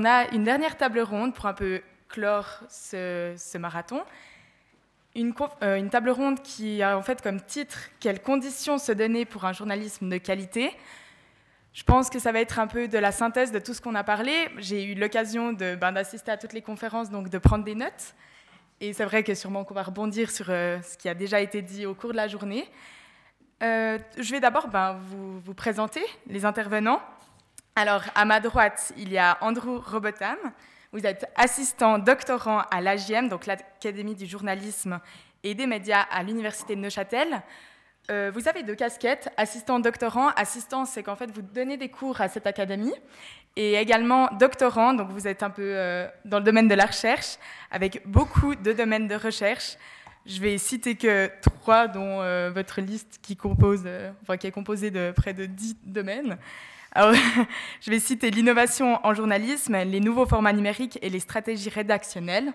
on a une dernière table ronde pour un peu clore ce, marathon. Une, euh, une, table ronde qui a en fait comme titre Quelles conditions se donner pour un journalisme de qualité? Je pense que ça va être un peu de la synthèse de tout ce qu'on a parlé. J'ai eu l'occasion ben, d'assister à toutes les conférences, donc de prendre des notes. Et c'est vrai que sûrement qu'on va rebondir sur euh, ce qui a déjà été dit au cours de la journée. Euh, je vais d'abord ben, vous, présenter les intervenants. Alors, à ma droite, il y a Andrew Robotham. Vous êtes assistant doctorant à l'AGM, donc l'Académie du journalisme et des médias à l'Université de Neuchâtel. Euh, vous avez deux casquettes, assistant doctorant. Assistant, c'est qu'en fait, vous donnez des cours à cette académie. Et également doctorant, donc vous êtes un peu euh, dans le domaine de la recherche, avec beaucoup de domaines de recherche. Je vais citer que trois, dont euh, votre liste qui, compose, qui est composée de près de dix domaines. Je vais citer l'innovation en journalisme, les nouveaux formats numériques et les stratégies rédactionnelles.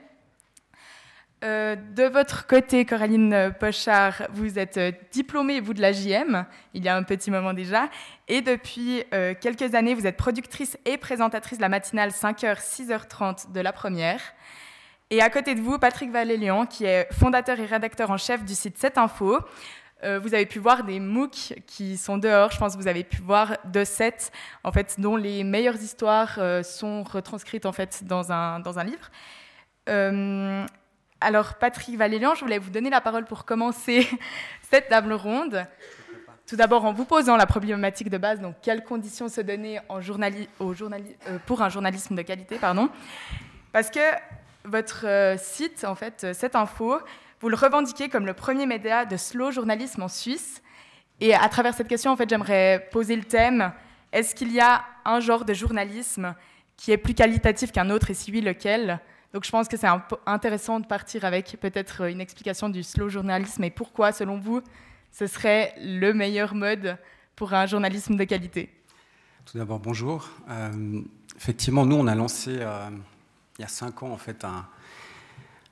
Euh, de votre côté, Coraline Pochard, vous êtes euh, diplômée, vous, de la JM, il y a un petit moment déjà, et depuis euh, quelques années, vous êtes productrice et présentatrice de la matinale 5h, 6h30 de la première. Et à côté de vous, Patrick Valélian, qui est fondateur et rédacteur en chef du site 7info. vous avez pu voir des MOOC qui sont dehors, je pense que vous avez pu voir de 7, en fait, dont les meilleures histoires sont retranscrites en fait, dans, un, dans un livre. Alors, Patrick Valélian, je voulais vous donner la parole pour commencer cette table ronde. Tout d'abord, en vous posant la problématique de base, donc quelles conditions se donner en euh, pour un journalisme de qualité, pardon, parce que votre euh, site, en fait, euh, cette info, vous le revendiquez comme le premier média de slow journalisme en Suisse. Et à travers cette question, en fait, j'aimerais poser le thème est-ce qu'il y a un genre de journalisme qui est plus qualitatif qu'un autre, et si oui, lequel? Donc je pense que c'est intéressant de partir avec peut-être une explication du slow journalisme et pourquoi, selon vous, ce serait le meilleur mode pour un journalisme de qualité? Tout d'abord, bonjour. Euh, effectivement, nous, on a lancé euh, il y a cinq ans en fait un,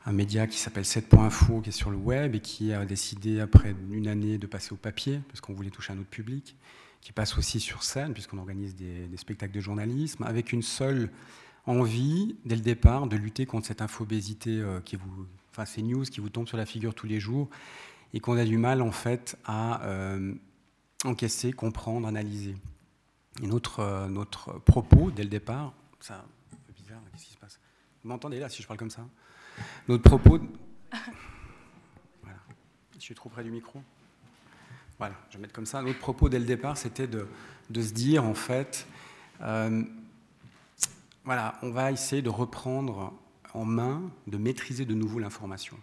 un média qui s'appelle 7.info, qui est sur le web et qui a décidé, après une année, de passer au papier, parce qu'on voulait toucher un autre public, qui passe aussi sur scène, puisqu'on organise des, spectacles de journalisme, avec une seule envie, dès le départ, de lutter contre cette infobésité euh, qui vous, enfin ces news qui vous tombent sur la figure tous les jours et qu'on a du mal en fait à euh, encaisser, comprendre, analyser. Et notre, euh, notre propos, dès le départ, c'est un peu bizarre, qu'est-ce qui se passe? Vous m'entendez là si je parle comme ça? Notre propos. Je suis trop près du micro. Voilà, je vais mettre comme ça. Notre propos dès le départ, c'était de, de, se dire en fait voilà, on va essayer de reprendre en main, de maîtriser de nouveau l'information.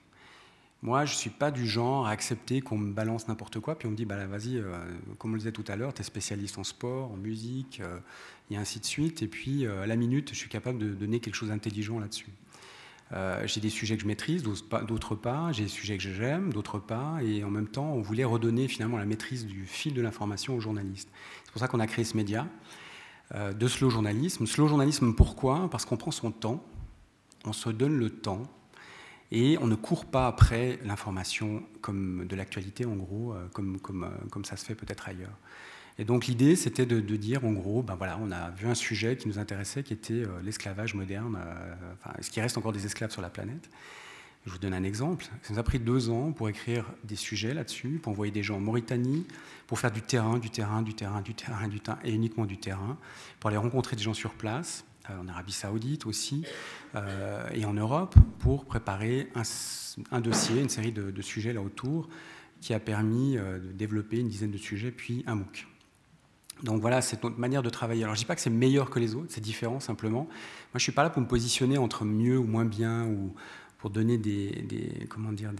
Moi, je ne suis pas du genre à accepter qu'on me balance n'importe quoi, puis on me dit, bah, vas-y, euh, comme on le disait tout à l'heure, tu es spécialiste en sport, en musique, euh, et ainsi de suite, et puis euh, à la minute, je suis capable de donner quelque chose d'intelligent là-dessus. J'ai des sujets que je maîtrise, d'autres pas, j'ai des sujets que j'aime, d'autres pas, et en même temps, on voulait redonner finalement la maîtrise du fil de l'information aux journalistes. C'est pour ça qu'on a créé ce média. Euh, de slow journalisme. Slow journalisme, pourquoi? Parce qu'on prend son temps, on se donne le temps et on ne court pas après l'information comme de l'actualité, en gros, euh, comme, comme, euh, comme ça se fait peut-être ailleurs. Et donc l'idée, c'était de, dire, en gros, ben voilà, on a vu un sujet qui nous intéressait, qui était l'esclavage moderne, enfin, ce qui reste encore des esclaves sur la planète. Je vous donne un exemple. Ça nous a pris deux ans pour écrire des sujets là-dessus, pour envoyer des gens en Mauritanie, pour faire du terrain, du terrain, du terrain, du terrain, du terrain, et uniquement du terrain, pour aller rencontrer des gens sur place, euh, en Arabie Saoudite aussi, euh, et en Europe, pour préparer un, dossier, une série de, sujets là autour, qui a permis euh, de développer une dizaine de sujets, puis un MOOC. Donc voilà, c'est notre manière de travailler. Alors je ne dis pas que c'est meilleur que les autres, c'est différent simplement. Moi, je ne suis pas là pour me positionner entre mieux ou moins bien, ou, pour donner des, comment dire,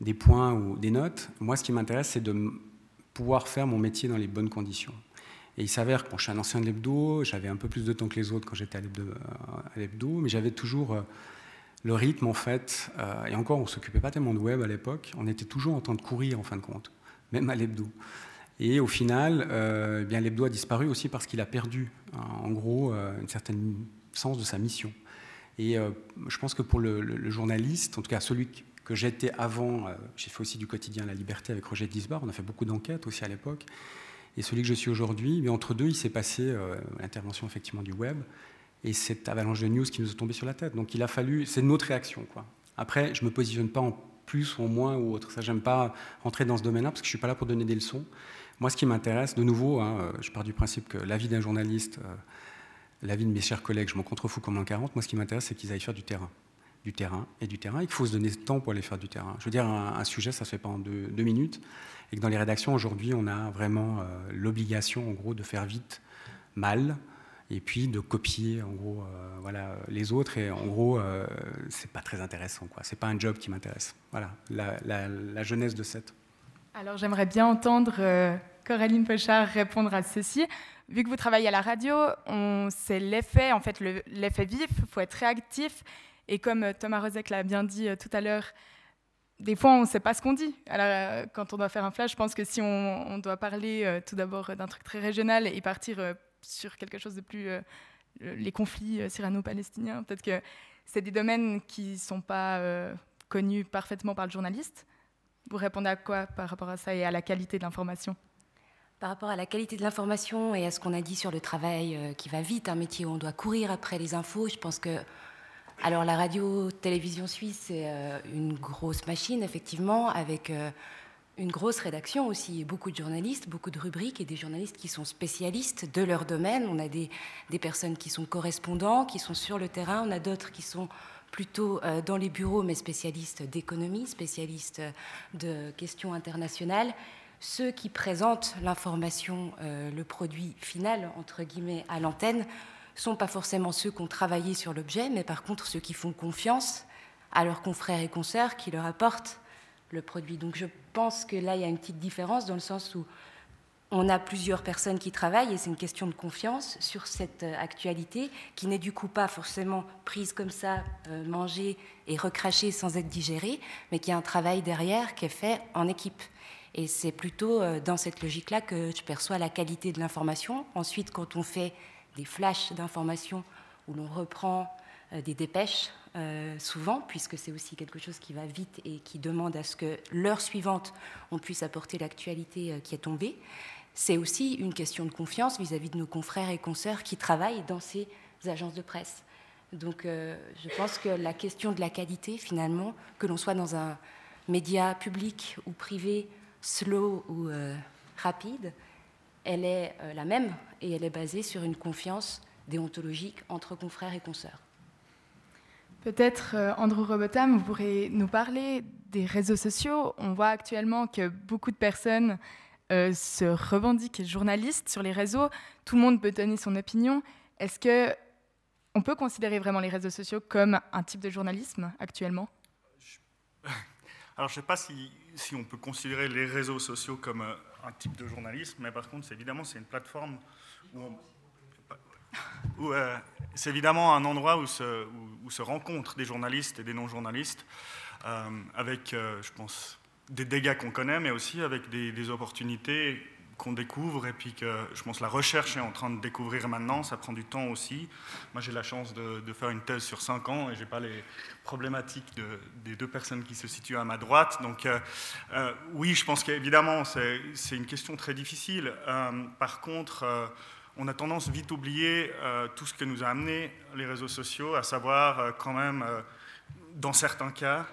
des, points ou des notes. Moi, ce qui m'intéresse, c'est de pouvoir faire mon métier dans les bonnes conditions. Et il s'avère que je suis un ancien de l'hebdo, j'avais un peu plus de temps que les autres quand j'étais à l'hebdo, mais j'avais toujours euh, le rythme, en fait. Euh, et encore, on ne s'occupait pas tellement de web à l'époque, on était toujours en train de courir, en fin de compte, même à l'hebdo. Et au final, euh, eh bien l'hebdo a disparu aussi parce qu'il a perdu, hein, en gros, une certaine sens de sa mission. Et euh, je pense que pour le, journaliste, en tout cas celui que j'étais avant, euh, j'ai fait aussi du quotidien La Liberté avec Roger Disbar, on a fait beaucoup d'enquêtes aussi à l'époque, et celui que je suis aujourd'hui, mais entre deux, il s'est passé euh, l'intervention effectivement du web, et cette avalanche de news qui nous est tombée sur la tête. Donc il a fallu, c'est notre réaction. Quoi. Après, je ne me positionne pas en plus ou en moins ou autre. Ça, j'aime pas rentrer dans ce domaine-là parce que je ne suis pas là pour donner des leçons. Moi, ce qui m'intéresse, de nouveau, hein, je pars du principe que l'avis d'un journaliste, euh, l'avis de mes chers collègues, je m'en contrefous comme un 40. Moi, ce qui m'intéresse, c'est qu'ils aillent faire du terrain. Du terrain et du terrain. Il faut se donner ce temps pour aller faire du terrain. Je veux dire, un, sujet, ça ne se fait pas en deux, minutes. Et que dans les rédactions, aujourd'hui, on a vraiment euh, l'obligation, en gros, de faire vite, mal, et puis de copier en gros euh, voilà les autres et en gros euh, c'est pas très intéressant quoi c'est pas un job qui m'intéresse voilà la, la, jeunesse de cette alors j'aimerais bien entendre euh, Coraline Pochard répondre à ceci vu que vous travaillez à la radio c'est l'effet en fait l'effet vif il faut être réactif et comme Thomas Rozek l'a bien dit tout à l'heure des fois, on ne sait pas ce qu'on dit. Alors, quand on doit faire un flash, je pense que si on, doit parler tout d'abord d'un truc très régional et partir sur quelque chose de plus. Euh, les conflits euh, syrano-palestiniens. Peut-être que c'est des domaines qui ne sont pas euh, connus parfaitement par le journaliste. Vous répondez à quoi par rapport à ça et à la qualité de l'information? Par rapport à la qualité de l'information et à ce qu'on a dit sur le travail qui va vite, un métier où on doit courir après les infos, je pense que alors la radio-télévision suisse, c'est une grosse machine, effectivement, avec une grosse rédaction aussi, beaucoup de journalistes, beaucoup de rubriques et des journalistes qui sont spécialistes de leur domaine. On a des, personnes qui sont correspondants, qui sont sur le terrain, on a d'autres qui sont plutôt euh, dans les bureaux, mais spécialistes d'économie, spécialistes de questions internationales. Ceux qui présentent l'information, euh, le produit final, entre guillemets, à l'antenne, sont pas forcément ceux qui ont travaillé sur l'objet, mais par contre ceux qui font confiance à leurs confrères et consoeurs qui leur apportent le produit. Donc je pense que là, il y a une petite différence dans le sens où on a plusieurs personnes qui travaillent et c'est une question de confiance sur cette euh, actualité qui n'est du coup pas forcément prise comme ça, euh, mangée et recrachée sans être digérée, mais qui a un travail derrière qui est fait en équipe. Et c'est plutôt euh, dans cette logique-là que je perçois la qualité de l'information. Ensuite, quand on fait des flashs d'informations où l'on reprend des dépêches souvent, puisque c'est aussi quelque chose qui va vite et qui demande à ce que l'heure suivante, on puisse apporter l'actualité qui est tombée. C'est aussi une question de confiance vis-à-vis de nos confrères et consoeurs qui travaillent dans ces agences de presse. Donc euh, je pense que la question de la qualité, finalement, que l'on soit dans un média public ou privé, slow ou rapide, elle est la même et elle est basée sur une confiance déontologique entre confrères et consoeurs. Peut-être, euh, Andrew Robotham, vous pourrez nous parler des réseaux sociaux. On voit actuellement que beaucoup de personnes euh, se revendiquent journalistes sur les réseaux. Tout le monde peut donner son opinion. Est-ce que on peut considérer vraiment les réseaux sociaux comme un type de journalisme actuellement? Alors, je ne sais pas si, on peut considérer les réseaux sociaux comme euh, un type de journalisme, mais par contre, évidemment, c'est une plateforme où on, euh, c'est évidemment un endroit où se, où, rencontrent des journalistes et des non-journalistes, avec, je pense, des dégâts qu'on connaît, mais aussi avec des, opportunités qu'on découvre et puis que je pense la recherche est en train de découvrir maintenant, ça prend du temps aussi. Moi j'ai la chance de, faire une thèse sur cinq ans et j'ai pas les problématiques des deux personnes qui se situent à ma droite. Donc oui, je pense qu'évidemment c'est une question très difficile. par contre, on a tendance vite oublier euh, tout ce que nous a amené les réseaux sociaux, à savoir euh, quand même, euh, dans certains cas,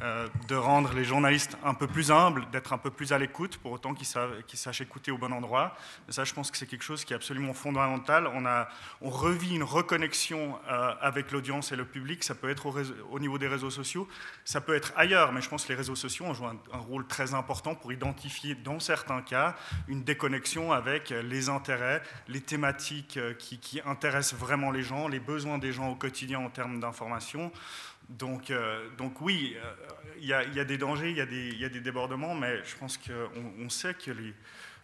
euh, de rendre les journalistes un peu plus humbles, d'être un peu plus à l'écoute, pour autant qu'ils sachent écouter au bon endroit. ça, je pense que c'est quelque chose qui est absolument fondamental. On, a, revit une reconnexion euh, avec l'audience et le public. Ça peut être au, niveau des réseaux sociaux, ça peut être ailleurs, mais je pense que les réseaux sociaux ont joué un, rôle très important pour identifier, dans certains cas, une déconnexion avec les intérêts, les thématiques euh, qui intéressent vraiment les gens, les besoins des gens au quotidien en termes d'information. Donc, euh, donc oui, euh, il y, a des dangers, il y, a des débordements, mais je pense qu'on on sait que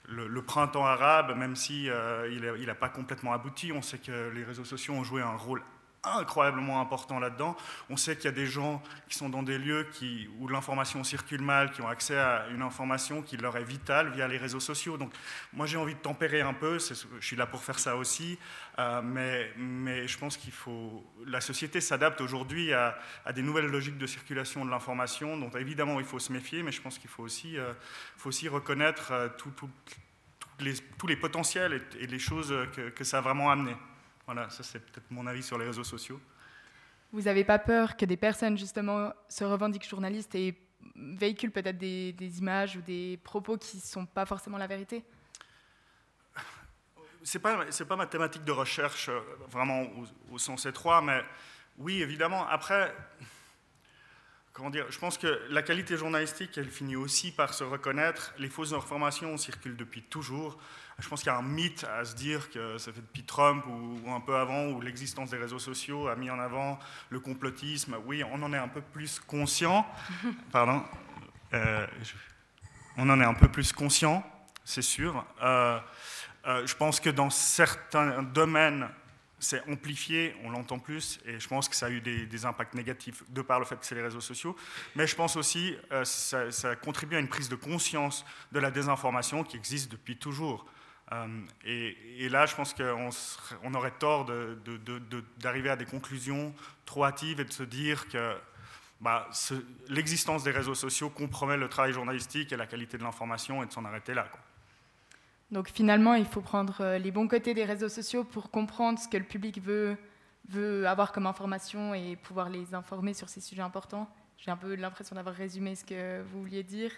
le, printemps arabe, même si euh, il n'a pas complètement abouti, on sait que les réseaux sociaux ont joué un rôle incroyablement important là-dedans. On sait qu'il y a des gens qui sont dans des lieux où l'information circule mal, qui ont accès à une information qui leur est vitale via les réseaux sociaux. Donc moi j'ai envie de tempérer un peu, je suis là pour faire ça aussi, euh, mais, je pense qu'il faut... La société s'adapte aujourd'hui à, des nouvelles logiques de circulation de l'information, dont évidemment il faut se méfier, mais je pense qu'il faut aussi, euh, reconnaître euh, tous les potentiels et, les choses que, que ça a vraiment amené. Voilà, ça c'est peut-être mon avis sur les réseaux sociaux. Vous n'avez pas peur que des personnes justement se revendiquent journalistes et véhiculent peut-être des, images ou des propos qui ne sont pas forcément la vérité? C'est pas c'est pas ma thématique de recherche euh, vraiment au, au, sens étroit, mais oui évidemment. Après, comment dire, je pense que la qualité journalistique, elle finit aussi par se reconnaître. Les fausses informations circulent depuis toujours. Je pense qu'il y a un mythe à se dire que ça fait depuis Trump ou, un peu avant, où l'existence des réseaux sociaux a mis en avant le complotisme. Oui, on en est un peu plus conscient. Pardon. Euh, on en est un peu plus conscient, c'est sûr. Euh, euh, je pense que dans certains domaines, c'est amplifié, on l'entend plus, et je pense que ça a eu des, impacts négatifs de par le fait que c'est les réseaux sociaux. Mais je pense aussi que euh, ça, contribue à une prise de conscience de la désinformation qui existe depuis toujours. Euh, et, là, je pense qu'on on aurait tort d'arriver à des conclusions trop hâtives et de se dire que bah, l'existence des réseaux sociaux compromet le travail journalistique et la qualité de l'information et de s'en arrêter là. Donc finalement, il faut prendre euh, les bons côtés des réseaux sociaux pour comprendre ce que le public veut, veut avoir comme information et pouvoir les informer sur ces sujets importants. J'ai un peu l'impression d'avoir résumé ce que vous vouliez dire.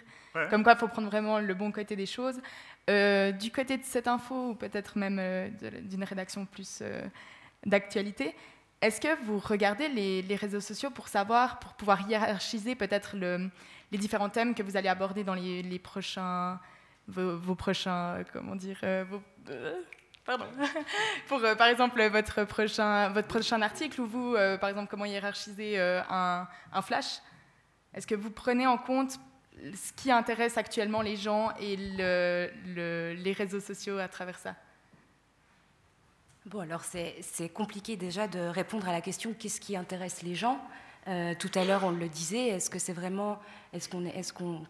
Comme quoi, il faut prendre vraiment le bon côté des choses. Euh, du côté de cette info, ou peut-être même euh, d'une rédaction plus d'actualité, est-ce que vous regardez les, réseaux sociaux pour savoir, pour pouvoir hiérarchiser peut-être les différents thèmes que vous allez aborder dans les, les prochains vos, prochains, euh, comment dire, euh, euh, pardon, pour par exemple votre prochain, votre prochain article ou vous, par exemple, comment hiérarchiser un, flash. Est-ce que vous prenez en compte ce qui intéresse actuellement les gens et le, les réseaux sociaux à travers ça? Bon, alors c'est compliqué déjà de répondre à la question qu'est-ce qui intéresse les gens? tout à l'heure, on le disait, est-ce que c'est vraiment, est-ce qu'on est, est qu'on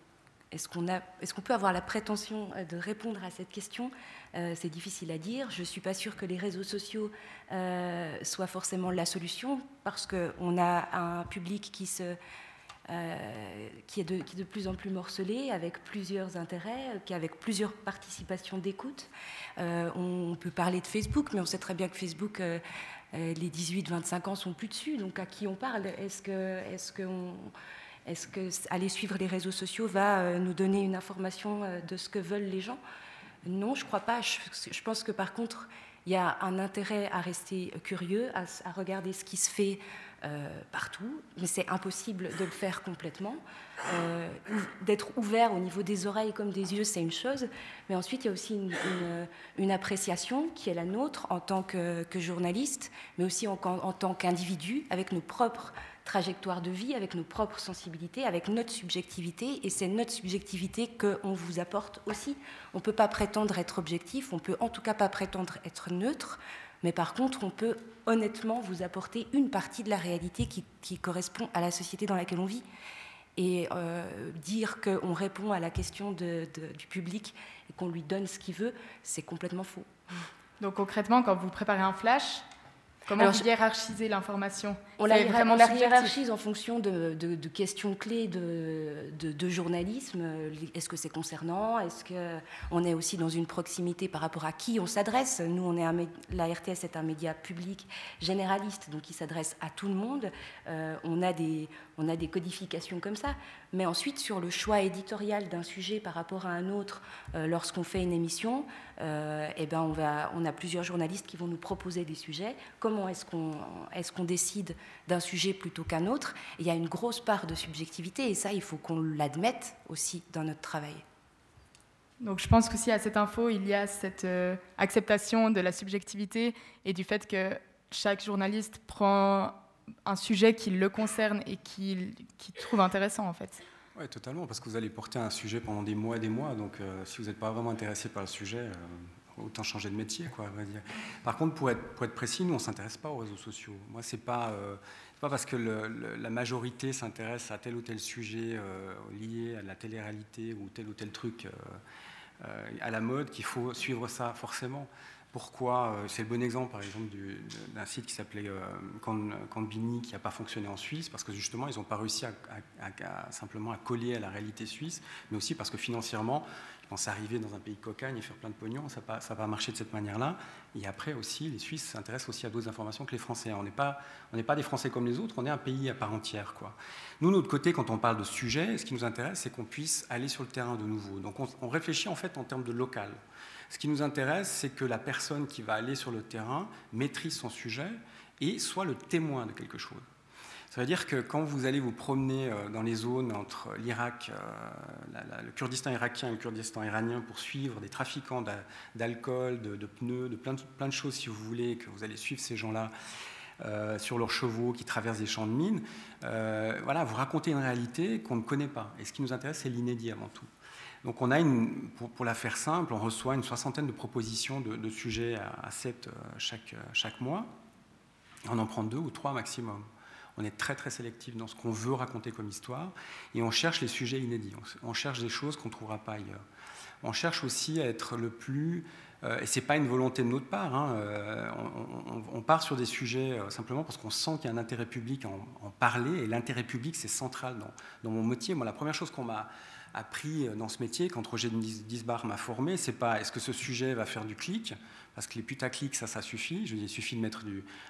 est-ce qu'on peut avoir la prétention euh, de répondre à cette question? Euh, C'est difficile à dire. Je ne suis pas sûre que les réseaux sociaux euh, soient forcément la solution parce qu'on a un public qui, est de, plus en plus morcelé, avec plusieurs intérêts, avec plusieurs participations d'écoute. on peut parler de Facebook, mais on sait très bien que Facebook les 18-25 ans sont plus dessus, donc à qui on parle? Est-ce est-ce est-ce que aller suivre les réseaux sociaux va euh, nous donner une information euh, de ce que veulent les gens? Non, je ne crois pas. Je, pense que par contre, il y a un intérêt à rester curieux, à, regarder ce qui se fait euh, partout, mais c'est impossible de le faire complètement. D'être ouvert au niveau des oreilles comme des yeux, c'est une chose, mais ensuite il y a aussi une, appréciation qui est la nôtre en tant que, journaliste, mais aussi en tant qu'individu, avec nos propres trajectoire de vie, avec nos propres sensibilités, avec notre subjectivité, et c'est notre subjectivité qu'on vous apporte aussi. On ne peut pas prétendre être objectif, on peut en tout cas pas prétendre être neutre, mais par contre, on peut honnêtement vous apporter une partie de la réalité qui, correspond à la société dans laquelle on vit. Et euh, dire qu'on répond à la question du public et qu'on lui donne ce qu'il veut, c'est complètement faux. Donc concrètement, quand vous préparez un flash, Comment Alors, vous hiérarchisez l'information On la, hiérarchise en fonction de, questions clés de, journalisme. Est-ce que c'est concernant? Est-ce qu'on est aussi dans une proximité par rapport à qui on s'adresse? Nous, on est la RTS est un média public généraliste, donc qui s'adresse à tout le monde. Euh, on, a des, on a des codifications comme ça. Mais ensuite, sur le choix éditorial d'un sujet par rapport à un autre, euh, lorsqu'on fait une émission, euh, eh ben on, a plusieurs journalistes qui vont nous proposer des sujets. Comment est-ce qu'on est décide d'un sujet plutôt qu'un autre? Il y a une grosse part de subjectivité et ça, il faut qu'on l'admette aussi dans notre travail. Donc je pense qu'aussi à cette info, il y a cette euh, acceptation de la subjectivité et du fait que chaque journaliste prend un sujet qui le concerne et qui, qui trouve intéressant en fait. Oui, totalement, parce que vous allez porter un sujet pendant des mois et des mois, donc euh, si vous n'êtes pas vraiment intéressé par le sujet, euh, autant changer de métier, quoi, dire. Par contre, pour être, pour être précis, nous, on ne s'intéresse pas aux réseaux sociaux. Moi, ce n'est pas, euh, pas parce que la majorité s'intéresse à tel ou tel sujet lié à la télé-réalité ou tel ou tel truc à la mode qu'il faut suivre ça forcément. Pourquoi C'est le bon exemple, par exemple, d'un site qui s'appelait Cambini, qui n'a pas fonctionné en Suisse, parce que justement, ils n'ont pas réussi à, simplement à coller à la réalité suisse, mais aussi parce que financièrement, pense arriver dans un pays cocagne et faire plein de pognon, ça va pas marcher de cette manière-là. Et après aussi, les Suisses s'intéressent aussi à d'autres informations que les Français. On n'est pas, pas des Français comme les autres, on est un pays à part entière. Quoi. Nous, de notre côté, quand on parle de sujet, ce qui nous intéresse, c'est qu'on puisse aller sur le terrain de nouveau. Donc on, on réfléchit en fait en termes de local. Ce qui nous intéresse, c'est que la personne qui va aller sur le terrain maîtrise son sujet et soit le témoin de quelque chose. Ça veut dire que quand vous allez vous promener euh, dans les zones entre l'Irak, euh, le Kurdistan irakien et le Kurdistan iranien pour suivre des trafiquants d'alcool, de, pneus, de plein, de choses si vous voulez, que vous allez suivre ces gens-là euh, sur leurs chevaux qui traversent des champs de mines, voilà, vous racontez une réalité qu'on ne connaît pas. Et ce qui nous intéresse, c'est l'inédit avant tout. Donc on a, une, pour, la faire simple, on reçoit une soixantaine de propositions de, sujets à, à 7 chaque, chaque mois. On en prend deux ou trois maximum. On est très très sélectif dans ce qu'on veut raconter comme histoire et on cherche les sujets inédits. On cherche des choses qu'on ne trouvera pas ailleurs. On cherche aussi à être le plus euh, et ce n'est pas une volonté de notre part. Hein, euh, on, part sur des sujets euh, simplement parce qu'on sent qu'il y a un intérêt public à en, parler. Et l'intérêt public, c'est central dans, dans, mon métier. Moi, la première chose qu'on m'a appris dans ce métier, quand Roger Disbar m'a formé, c'est pas est-ce que ce sujet va faire du clic? Parce que les putaclics, ça, ça suffit. Je dis, il suffit de mettre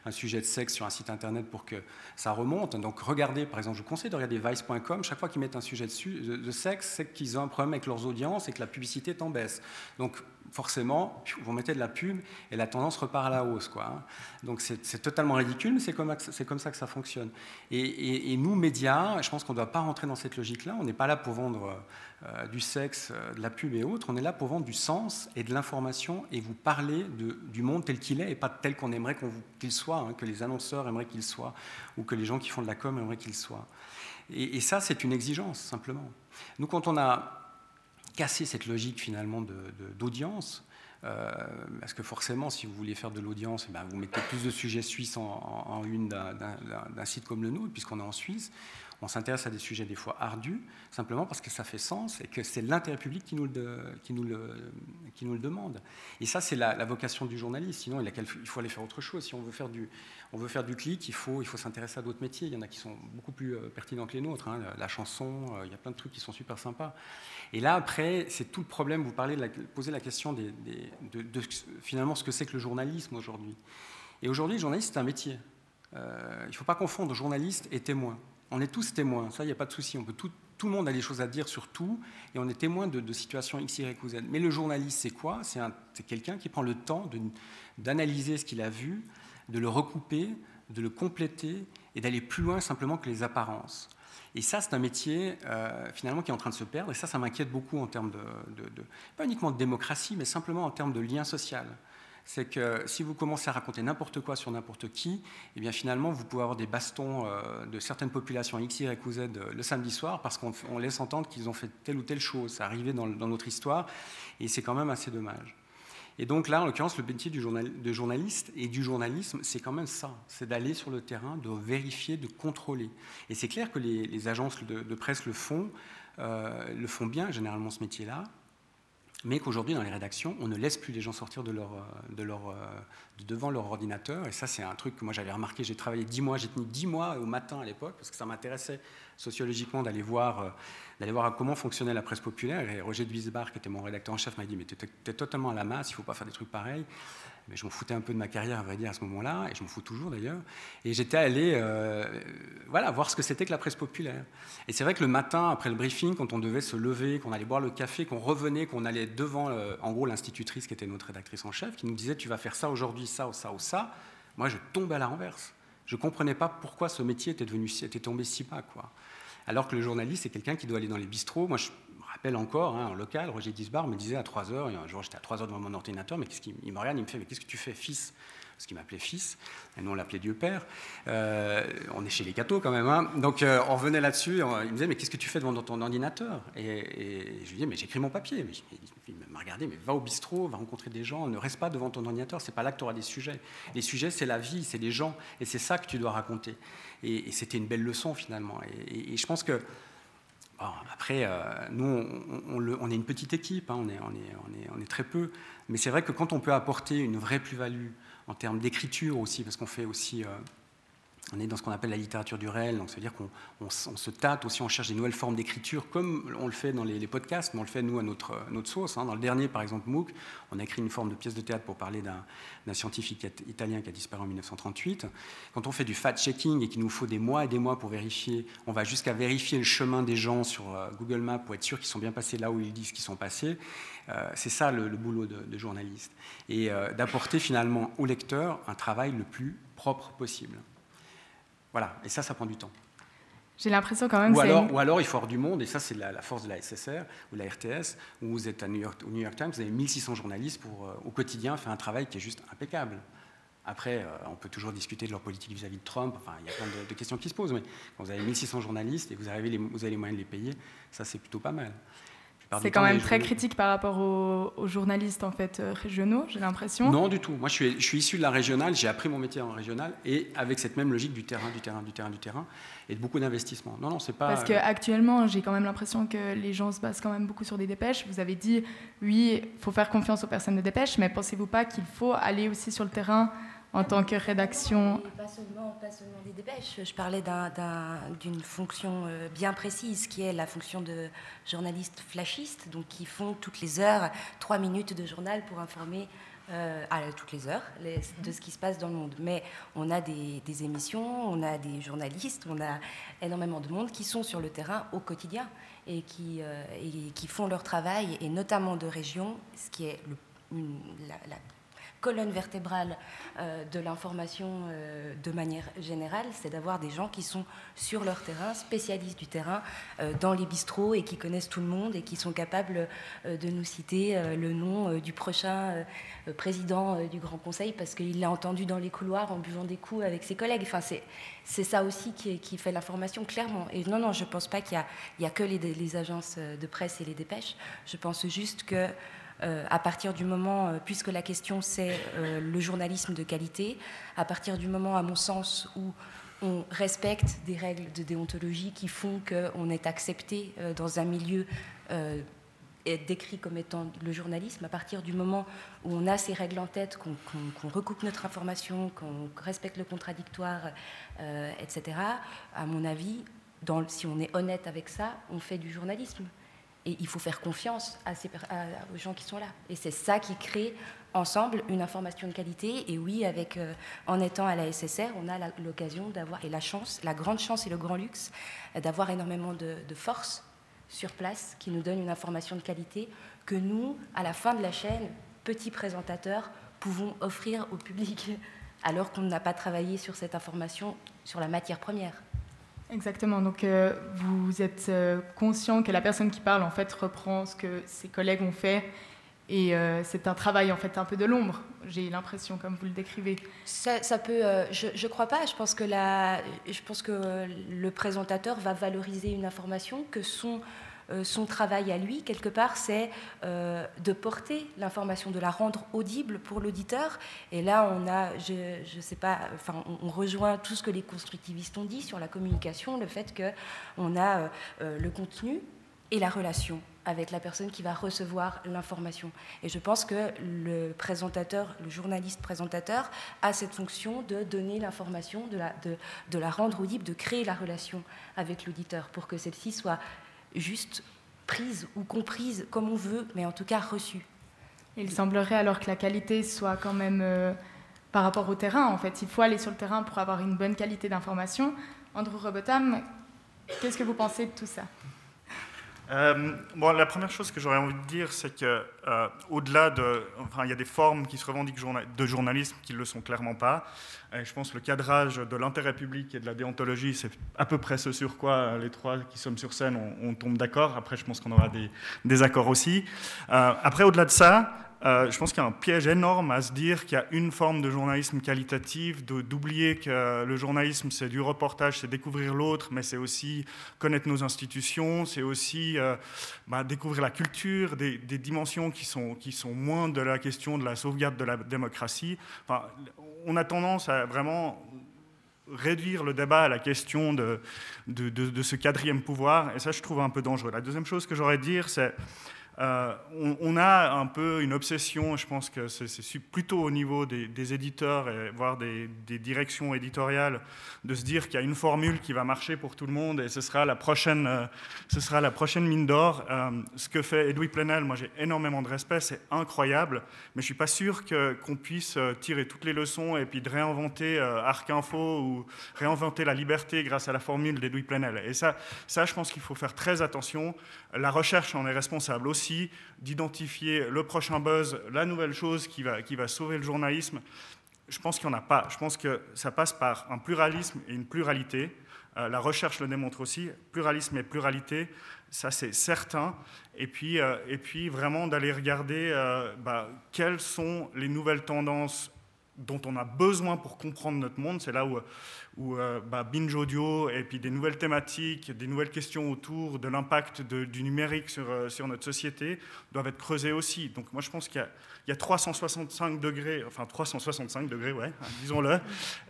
un sujet de sexe sur un site internet pour que ça remonte. Donc regardez, par exemple, je vous conseille de regarder vice.com. Chaque fois qu'ils mettent un sujet de, de sexe, c'est qu'ils ont un problème avec leurs audiences et que la publicité est en baisse. Donc forcément, vous mettez de la pub et la tendance repart à la hausse. Quoi. Hein. Donc c'est totalement ridicule, mais c'est comme, comme, ça que ça fonctionne. Et, nous, médias, je pense qu'on ne doit pas rentrer dans cette logique-là. On n'est pas là pour vendre euh, du sexe, euh, de la pub et autres. On est là pour vendre du sens et de l'information et vous parler du monde tel qu'il est et pas tel qu'on aimerait qu'il soit, hein, que les annonceurs aimeraient qu'il soit ou que les gens qui font de la com aimeraient qu'il soit. Et, et ça, c'est une exigence, simplement. Nous, quand on a casser cette logique finalement d'audience. Euh, parce que forcément, si vous voulez faire de l'audience, eh ben, vous mettez plus de sujets suisses en, en une d'un site comme le nôtre, puisqu'on est en Suisse on s'intéresse à des sujets des fois ardus, simplement parce que ça fait sens et que c'est l'intérêt public qui nous, le, demande. Et ça, c'est la, vocation du journaliste. Sinon, il, faut aller faire autre chose. Si on veut faire du, on veut faire du clic, il faut, il faut s'intéresser à d'autres métiers. Il y en a qui sont beaucoup plus euh, pertinents que les nôtres. Hein. La, chanson, euh, il y a plein de trucs qui sont super sympas. Et là, après, c'est tout le problème. Vous parlez de la, posez la question de, finalement ce que c'est que le journalisme aujourd'hui. Et aujourd'hui, le journaliste, c'est un métier. Euh, il ne faut pas confondre journaliste et témoin. On est tous témoins, ça, il n'y a pas de souci. On peut tout, tout, le monde a des choses à dire sur tout, et on est témoin de, situations X, Y Z. Mais le journaliste, c'est quoi? C'est quelqu'un qui prend le temps d'analyser ce qu'il a vu, de le recouper, de le compléter, et d'aller plus loin simplement que les apparences. Et ça, c'est un métier euh, finalement qui est en train de se perdre, et ça, ça m'inquiète beaucoup en termes de, de, pas uniquement de démocratie, mais simplement en termes de lien social c'est que si vous commencez à raconter n'importe quoi sur n'importe qui, eh bien finalement, vous pouvez avoir des bastons euh, de certaines populations X, Y ou Z euh, le samedi soir parce qu'on laisse entendre qu'ils ont fait telle ou telle chose. Ça arrivé dans, dans notre histoire et c'est quand même assez dommage. Et donc là, en l'occurrence, le métier du de journaliste et du journalisme, c'est quand même ça, c'est d'aller sur le terrain, de vérifier, de contrôler. Et c'est clair que les, agences de, presse le font, euh, le font bien généralement ce métier-là, mais qu'aujourd'hui, dans les rédactions, on ne laisse plus les gens sortir de leur, euh, euh, devant leur ordinateur. Et ça, c'est un truc que moi j'avais remarqué. J'ai travaillé dix mois, j'ai tenu dix mois au matin à l'époque, parce que ça m'intéressait sociologiquement d'aller voir, euh, d'aller voir comment fonctionnait la presse populaire. Et Roger Duisbar, qui était mon rédacteur en chef, m'a dit Mais tu es, totalement à la masse, il ne faut pas faire des trucs pareils. Mais je m'en foutais un peu de ma carrière, à vrai dire, à ce moment-là, et je m'en fous toujours d'ailleurs. Et j'étais allé euh, voilà, voir ce que c'était que la presse populaire. Et c'est vrai que le matin, après le briefing, quand on devait se lever, qu'on allait boire le café, qu'on revenait, qu'on allait devant, euh, en gros, l'institutrice qui était notre rédactrice en chef, qui nous disait Tu vas faire ça aujourd'hui, ça ou ça ou ça, moi je tombais à la renverse. Je ne comprenais pas pourquoi ce métier était, devenu, était tombé si bas. Quoi. Alors que le journaliste, c'est quelqu'un qui doit aller dans les bistrots. Moi, je me rappelle encore, hein, en local, Roger Disbar me disait à 3 heures, un jour j'étais à 3 heures devant mon ordinateur, mais qu'est-ce qu'il me regarde, il me fait, mais qu'est-ce que tu fais, fils? Parce qu'il m'appelait fils, et nous on l'appelait Dieu Père. Euh, on est chez les cathos quand même. Hein. Donc euh, on revenait là-dessus, il me disait, mais qu'est-ce que tu fais devant ton ordinateur? Et, je lui disais, mais j'écris mon papier. Il m'a regardé, mais va au bistrot, va rencontrer des gens, ne reste pas devant ton ordinateur, c'est pas là que tu auras des sujets. Les sujets, c'est la vie, c'est les gens, et c'est ça que tu dois raconter. Et, c'était une belle leçon finalement. Et, je pense que après, nous, on, est une petite équipe, hein, on, est, très peu, mais c'est vrai que quand on peut apporter une vraie plus-value en termes d'écriture aussi, parce qu'on fait aussi on est dans ce qu'on appelle la littérature du réel, donc ça veut dire qu'on se tâte aussi, on cherche des nouvelles formes d'écriture, comme on le fait dans les, podcasts, mais on le fait nous à notre, notre sauce. Hein. Dans le dernier, par exemple, MOOC, on a écrit une forme de pièce de théâtre pour parler d'un scientifique italien qui a disparu en 1938. Quand on fait du fact-checking et qu'il nous faut des mois et des mois pour vérifier, on va jusqu'à vérifier le chemin des gens sur euh, Google Maps pour être sûr qu'ils sont bien passés là où ils disent qu'ils sont passés. Euh, c'est ça le, boulot de, journaliste. Et euh, d'apporter finalement au lecteur un travail le plus propre possible. Voilà, et ça, ça prend du temps. J'ai l'impression quand même ou alors, Ou alors il faut avoir du monde, et ça c'est la, force de la SSR ou de la RTS, où vous êtes à New York, au New York Times, vous avez 1600 journalistes pour, euh, au quotidien, faire un travail qui est juste impeccable. Après, euh, on peut toujours discuter de leur politique vis-à-vis de Trump, enfin il y a plein de, questions qui se posent, mais quand vous avez 1600 journalistes et que vous, les, vous avez les moyens de les payer, ça c'est plutôt pas mal. C'est quand même très critique par rapport aux, journalistes en fait euh, régionaux, j'ai l'impression. Non, du tout. Moi, je suis, je suis issu de la régionale. J'ai appris mon métier en régional et avec cette même logique du terrain, du terrain, du terrain, du terrain, et de beaucoup d'investissement. Non, non, c'est pas. Parce qu'actuellement, j'ai quand même l'impression que les gens se basent quand même beaucoup sur des dépêches. Vous avez dit, oui, il faut faire confiance aux personnes de dépêche, mais pensez-vous pas qu'il faut aller aussi sur le terrain en tant que rédaction pas seulement, des dépêches. Je parlais d'une fonction euh, bien précise qui est la fonction de journaliste flashiste, donc qui font toutes les heures trois minutes de journal pour informer euh, à toutes les heures de ce qui se passe dans le monde. Mais on a des, émissions, on a des journalistes, on a énormément de monde qui sont sur le terrain au quotidien et qui, euh, font leur travail, et notamment de région, ce qui est la colonne vertébrale euh, de l'information euh, de manière générale, c'est d'avoir des gens qui sont sur leur terrain, spécialistes du terrain, euh, dans les bistrots et qui connaissent tout le monde et qui sont capables de nous citer le nom du prochain président du Grand Conseil parce qu'il l'a entendu dans les couloirs en buvant des coups avec ses collègues. Enfin, c'est ça aussi qui, fait l'information clairement. Et non, non, je ne pense pas qu'il y, a que les, agences de presse et les dépêches. Je pense juste que à partir du moment, euh, puisque la question c'est euh, le journalisme de qualité, à partir du moment, à mon sens, où on respecte des règles de déontologie qui font qu'on est accepté dans un milieu décrit comme étant le journalisme, à partir du moment où on a ces règles en tête, qu'on recoupe notre information, qu'on respecte le contradictoire, etc., à mon avis, si on est honnête avec ça, on fait du journalisme. Et il faut faire confiance aux gens qui sont là. Et c'est ça qui crée ensemble une information de qualité. Et oui, avec, euh, en étant à la SSR, on a l'occasion d'avoir, et la chance, la grande chance et le grand luxe, d'avoir énormément de, de, force sur place qui nous donne une information de qualité que nous, à la fin de la chaîne, petits présentateurs, pouvons offrir au public alors qu'on n'a pas travaillé sur cette information, sur la matière première. Exactement. Donc, euh, vous êtes euh, conscient que la personne qui parle, en fait, reprend ce que ses collègues ont fait. Et euh, c'est un travail, en fait, un peu de l'ombre, j'ai l'impression, comme vous le décrivez. Ça, peut... je ne crois pas. Je pense, que je pense que le présentateur va valoriser une information que son son travail à lui, quelque part, c'est euh, de porter l'information, de la rendre audible pour l'auditeur. Et là, on a, je ne sais pas, enfin, on, rejoint tout ce que les constructivistes ont dit sur la communication, le fait qu'on a euh, le contenu et la relation avec la personne qui va recevoir l'information. Et je pense que le présentateur, le journaliste présentateur, a cette fonction de donner l'information, de la rendre audible, de créer la relation avec l'auditeur pour que celle-ci soit juste prise ou comprise comme on veut, mais en tout cas reçue. Il semblerait alors que la qualité soit quand même euh, par rapport au terrain. En fait, il faut aller sur le terrain pour avoir une bonne qualité d'information. Andrew Robotham, qu'est-ce que vous pensez de tout ça? Euh, bon, la première chose que j'aurais envie de dire, c'est que euh, au-delà de, enfin, il y a des formes qui se revendiquent de journalisme qui ne le sont clairement pas. Je pense que le cadrage de l'intérêt public et de la déontologie, c'est à peu près ce sur quoi euh, les trois qui sommes sur scène, on, tombe d'accord. Après, je pense qu'on aura des désaccords aussi. après, au-delà de ça, euh, je pense qu'il y a un piège énorme à se dire qu'il y a une forme de journalisme qualitatif, d'oublier que le journalisme, c'est du reportage, c'est découvrir l'autre, mais c'est aussi connaître nos institutions, c'est aussi euh, bah, découvrir la culture, des, dimensions qui sont, qui sont moins de la question de la sauvegarde de la démocratie. On a tendance à vraiment réduire le débat à la question de, de, ce quatrième pouvoir, et ça je trouve un peu dangereux. La deuxième chose que j'aurais à dire, c'est euh, on, a un peu une obsession, je pense que c'est plutôt au niveau des, éditeurs, et voire des, directions éditoriales, de se dire qu'il y a une formule qui va marcher pour tout le monde et ce sera la prochaine, euh, ce sera la prochaine mine d'or. Euh, ce que fait Edoui Plenel, moi j'ai énormément de respect, c'est incroyable, mais je suis pas sûr qu'on puisse tirer toutes les leçons et puis de réinventer Arc Info ou réinventer la liberté grâce à la formule d'Edoui Plenel. Et ça, ça, je pense qu'il faut faire très attention. La recherche en est responsable aussi d'identifier le prochain buzz, la nouvelle chose qui va, qui va sauver le journalisme. Je pense qu'il n'y en a pas. Je pense que ça passe par un pluralisme et une pluralité. Euh, la recherche le démontre aussi. Pluralisme et pluralité, ça c'est certain. Et puis, euh, et puis vraiment d'aller regarder euh, bah, quelles sont les nouvelles tendances dont on a besoin pour comprendre notre monde. C'est là où, où bah, Binge Audio et puis des nouvelles thématiques, des nouvelles questions autour de l'impact du numérique sur, sur notre société doivent être creusées aussi. Donc moi je pense qu'il y a il y a 365 degrés, enfin 365 degrés, ouais, disons-le,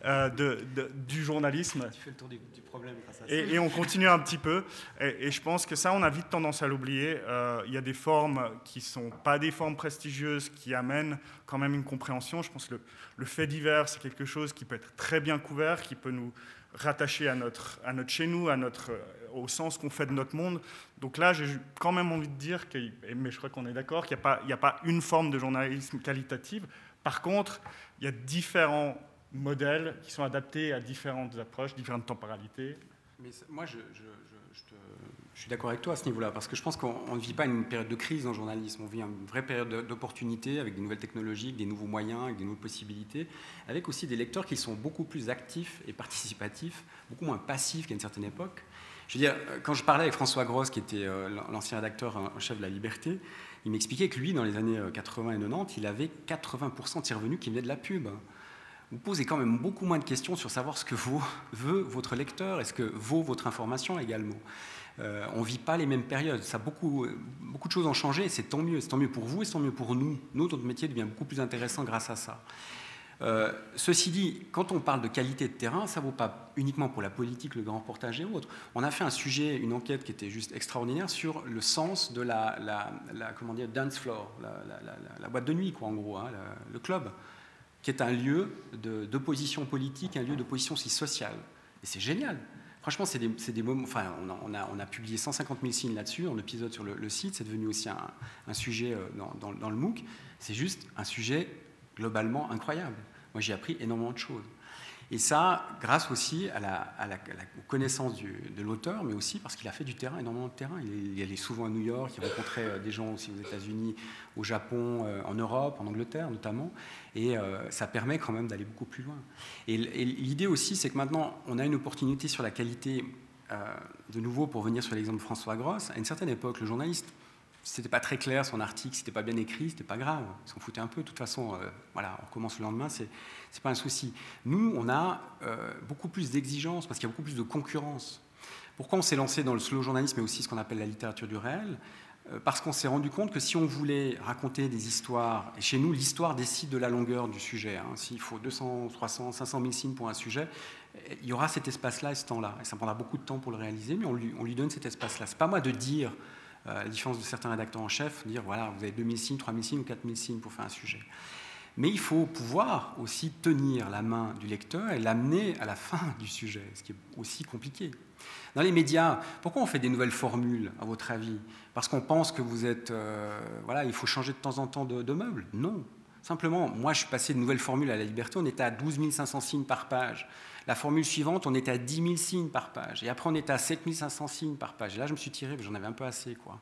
euh, de, du journalisme. Tu fais le tour du, problème grâce à ça. Et, on continue un petit peu. Et, je pense que ça, on a vite tendance à l'oublier. Euh, il y a des formes qui ne sont pas des formes prestigieuses, qui amènent quand même une compréhension. Je pense que le, le fait divers, c'est quelque chose qui peut être très bien couvert, qui peut nous rattacher à notre, chez nous, notre au sens qu'on fait de notre monde. Donc là, j'ai quand même envie de dire, mais je crois qu'on est d'accord, qu'il n'y a, pas une forme de journalisme qualitative. Par contre, il y a différents modèles qui sont adaptés à différentes approches, différentes temporalités. Mais moi, je, je suis d'accord avec toi à ce niveau-là, parce que je pense qu'on ne vit pas une période de crise dans le journalisme, on vit une vraie période d'opportunité avec des nouvelles technologies, des nouveaux moyens, avec des nouvelles possibilités, avec aussi des lecteurs qui sont beaucoup plus actifs et participatifs, beaucoup moins passifs qu'à une certaine époque. Je veux dire, quand je parlais avec François Gross, qui était euh, l'ancien rédacteur en chef de La Liberté, il m'expliquait que lui, dans les années 80 euh, et 90, il avait 80% de ses revenus qui venaient de la pub. Vous posez quand même beaucoup moins de questions sur savoir ce que vaut, veut votre lecteur, est-ce que vaut votre information également? Euh, on ne vit pas les mêmes périodes. Ça, beaucoup, beaucoup de choses ont changé c'est tant mieux. C'est tant mieux pour vous et c'est tant mieux pour nous. Nous, notre métier devient beaucoup plus intéressant grâce à ça. Euh, ceci dit, quand on parle de qualité de terrain, ça ne vaut pas uniquement pour la politique, le grand reportage et autres. On a fait un sujet, une enquête qui était juste extraordinaire sur le sens de la, comment dire, dance floor, la, boîte de nuit, quoi, en gros, hein, le club, qui est un lieu d'opposition politique, un lieu d'opposition aussi sociale. Et c'est génial. Franchement, c'est des, moments. Enfin, on a, on, a, publié 150 000 signes là-dessus, en épisode sur le, site. C'est devenu aussi un, sujet euh, dans, dans le MOOC. C'est juste un sujet globalement incroyable. Moi, j'ai appris énormément de choses. Et ça, grâce aussi à la, connaissance de l'auteur, mais aussi parce qu'il a fait du terrain, énormément de terrain. Il, est, allé souvent à New York, il rencontrait euh, des gens aussi aux États-Unis, au Japon, euh, en Europe, en Angleterre notamment. Et euh, ça permet quand même d'aller beaucoup plus loin. Et, l'idée aussi, c'est que maintenant, on a une opportunité sur la qualité, de nouveau pour venir sur l'exemple de François Gross. À une certaine époque, le journaliste c'était pas très clair son article, c'était pas bien écrit, c'était pas grave. On s'en foutait un peu. De toute façon, euh, voilà, on recommence le lendemain, c'est pas un souci. Nous, on a euh, beaucoup plus d'exigences parce qu'il y a beaucoup plus de concurrence. Pourquoi on s'est lancé dans le slow journalisme et aussi ce qu'on appelle la littérature du réel? Euh, Parce qu'on s'est rendu compte que si on voulait raconter des histoires, et chez nous, l'histoire décide de la longueur du sujet. Hein, S'il faut 200, 300, 500 000 signes pour un sujet, il y aura cet espace-là et ce temps-là. Et ça prendra beaucoup de temps pour le réaliser, mais on lui, on lui donne cet espace-là. C'est pas moi de dire à la différence de certains rédacteurs en chef, dire voilà, vous avez 2000 signes, 3000 signes ou 4000 signes pour faire un sujet. Mais il faut pouvoir aussi tenir la main du lecteur et l'amener à la fin du sujet, ce qui est aussi compliqué. Dans les médias, pourquoi on fait des nouvelles formules, à votre avis? Parce qu'on pense que vous êtes. Euh, voilà, il faut changer de temps en temps de, de meubles Non. Simplement, moi, je passé de nouvelles formules à la liberté, on était à 12 500 signes par page. La formule suivante, on était à 10 000 signes par page. Et après, on était à 7 500 signes par page. Et là, je me suis tiré, j'en avais un peu assez. Quoi.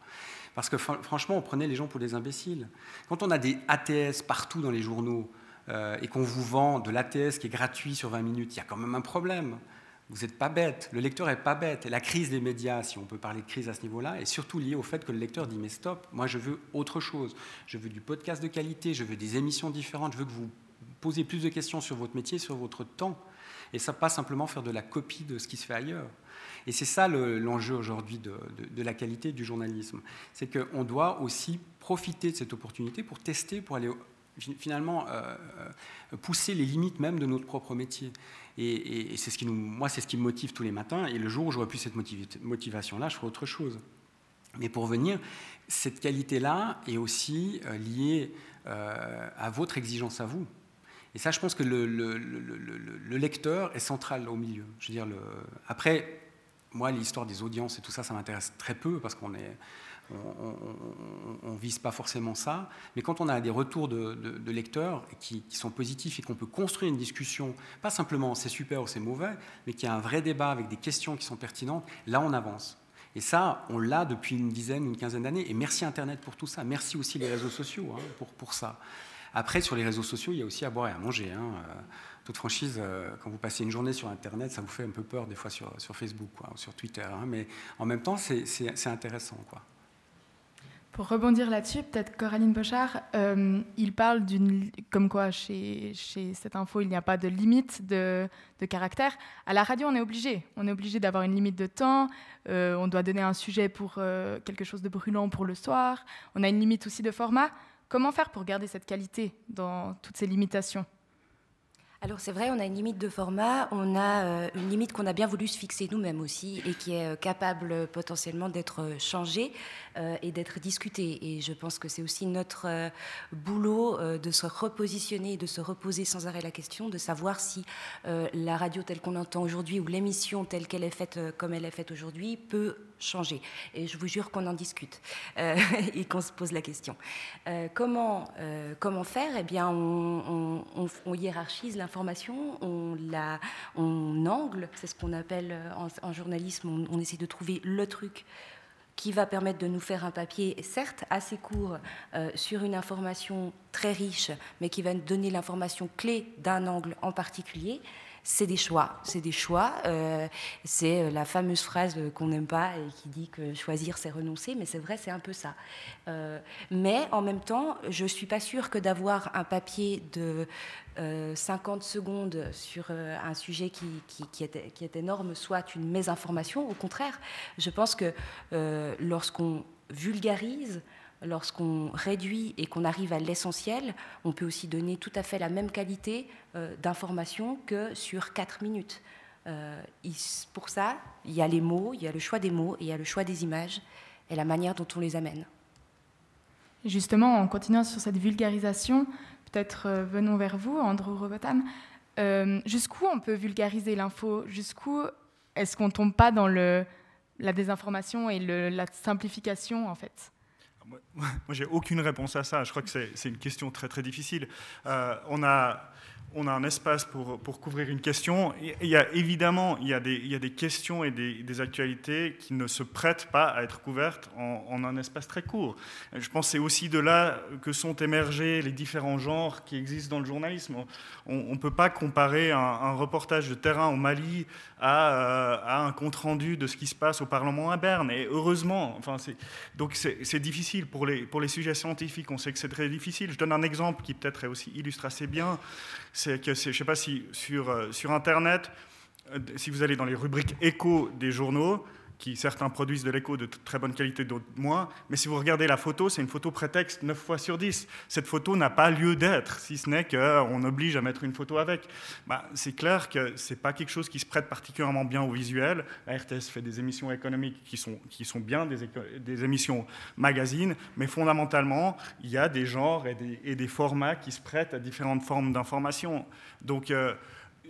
Parce que franchement, on prenait les gens pour des imbéciles. Quand on a des ATS partout dans les journaux euh, et qu'on vous vend de l'ATS qui est gratuit sur 20 minutes, il y a quand même un problème. Vous n'êtes pas bête, le lecteur n'est pas bête. Et la crise des médias, si on peut parler de crise à ce niveau-là, est surtout liée au fait que le lecteur dit mais stop, moi je veux autre chose. Je veux du podcast de qualité, je veux des émissions différentes, je veux que vous posez plus de questions sur votre métier, sur votre temps. Et ça pas simplement faire de la copie de ce qui se fait ailleurs. Et c'est ça l'enjeu aujourd'hui de, la qualité du journalisme. C'est qu'on doit aussi profiter de cette opportunité pour tester, pour aller finalement pousser les limites même de notre propre métier. Et, c'est ce qui moi, c'est ce qui me motive tous les matins. Et le jour où j'aurai plus cette motivation-là, je ferai autre chose. Mais pour venir, cette qualité-là est aussi euh, liée euh, à votre exigence à vous. Et ça, je pense que le, le, lecteur est central au milieu. Je veux dire, après, moi, l'histoire des audiences et tout ça, ça m'intéresse très peu parce qu'on est, on ne vise pas forcément ça, mais quand on a des retours de, lecteurs qui, sont positifs et qu'on peut construire une discussion, pas simplement c'est super ou c'est mauvais, mais qu'il y a un vrai débat avec des questions qui sont pertinentes, là on avance. Et ça, on l'a depuis une dizaine, une quinzaine d'années, et merci Internet pour tout ça, merci aussi les réseaux sociaux hein, pour, pour ça. Après, sur les réseaux sociaux, il y a aussi à boire et à manger. Hein. Euh, toute franchise, euh, quand vous passez une journée sur Internet, ça vous fait un peu peur des fois sur, sur Facebook ou sur Twitter. Hein. mais en même temps, c'est intéressant. Quoi. Pour rebondir là-dessus, peut-être Coraline Bochard, euh, il parle d'une, comme quoi chez, chez, cette info, il n'y a pas de limite de, de, caractère. À la radio, on est obligé. On est obligé d'avoir une limite de temps. Euh, on doit donner un sujet pour euh, quelque chose de brûlant pour le soir. On a une limite aussi de format. Comment faire pour garder cette qualité dans toutes ces limitations? Alors c'est vrai, on a une limite de format, on a euh, une limite qu'on a bien voulu se fixer nous-mêmes aussi et qui est euh, capable euh, potentiellement d'être changée et d'être discutée. Et je pense que c'est aussi notre boulot de se repositionner et de se reposer sans arrêt la question, de savoir si la radio telle qu'on l'entend aujourd'hui ou l'émission telle qu'elle est faite comme elle est faite aujourd'hui peut changer. Et je vous jure qu'on en discute euh, et qu'on se pose la question. Euh, comment, euh, comment faire? Eh bien, on, hiérarchise l'information, on, la, on angle, c'est ce qu'on appelle en, journalisme, on, on, essaie de trouver le truc qui va permettre de nous faire un papier, certes assez court, sur une information très riche, mais qui va nous donner l'information clé d'un angle en particulier c'est des choix. C'est des choix. Euh, c'est euh, la fameuse phrase qu'on n'aime pas et qui dit que choisir, c'est renoncer. Mais c'est vrai, c'est un peu ça. Euh, mais en même temps, je ne suis pas sûre que d'avoir un papier de 50 secondes sur un sujet qui, qui, est, énorme soit une mésinformation. Au contraire, je pense que lorsqu'on vulgarise, lorsqu'on réduit et qu'on arrive à l'essentiel, on peut aussi donner tout à fait la même qualité euh, d'information que sur 4 minutes. Euh, pour ça, il y a les mots, il y a le choix des mots, il y a le choix des images et la manière dont on les amène. Justement, en continuant sur cette vulgarisation, peut-être euh, venons vers vous, Andrew Robotham. jusqu'où on peut vulgariser l'info? Jusqu'où est-ce qu'on ne tombe pas dans la désinformation et la simplification, en fait? moi, j'ai aucune réponse à ça. Je crois que c'est une question très très difficile. Euh, on a on a un espace pour, couvrir une question. Il y a évidemment il y a des, questions et des, actualités qui ne se prêtent pas à être couvertes en, un espace très court. Je pense que c'est aussi de là que sont émergés les différents genres qui existent dans le journalisme. On ne peut pas comparer un, reportage de terrain au Mali à, euh, à un compte-rendu de ce qui se passe au Parlement à Berne. Et heureusement, enfin, donc c'est difficile pour les, sujets scientifiques. On sait que c'est très difficile. Je donne un exemple qui peut-être aussi illustre assez bien c'est que, je ne sais pas si sur, euh, sur Internet, euh, si vous allez dans les rubriques écho des journaux, qui certains produisent de l'écho de très bonne qualité, d'autres moins. Mais si vous regardez la photo, c'est une photo prétexte 9 fois sur 10. Cette photo n'a pas lieu d'être, si ce n'est qu'on oblige à mettre une photo avec. Bah, c'est clair que ce n'est pas quelque chose qui se prête particulièrement bien au visuel. La RTS fait des émissions économiques qui sont, qui sont bien des, émissions magazines, mais fondamentalement, il y a des genres et des, et des formats qui se prêtent à différentes formes d'information. Donc, euh,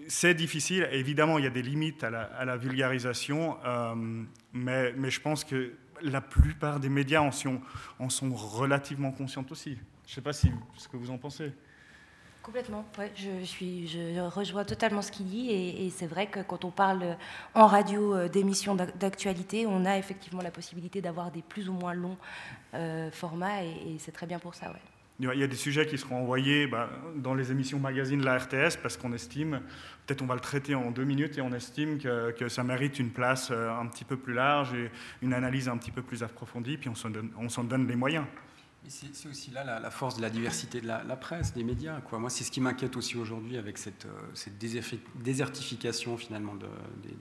c'est difficile. Évidemment, il y a des limites à la, vulgarisation, euh, mais, je pense que la plupart des médias en sont, en sont relativement conscients aussi. Je ne sais pas si, ce que vous en pensez. Complètement, je, rejoins totalement ce qu'il dit et, c'est vrai que quand on parle en radio euh, d'émissions d'actualité, on a effectivement la possibilité d'avoir des plus ou moins longs euh, formats et, c'est très bien pour ça. Il y a des sujets qui seront envoyés bah, dans les émissions magazines de la RTS parce qu'on estime, peut-être on va le traiter en deux minutes et on estime que, ça mérite une place euh, un petit peu plus large et une analyse un petit peu plus approfondie, puis on s'en donne, on donne les moyens. C'est aussi là la, force de la diversité de la, presse, des médias. Moi, c'est ce qui m'inquiète aussi aujourd'hui avec cette, euh, désertification finalement de,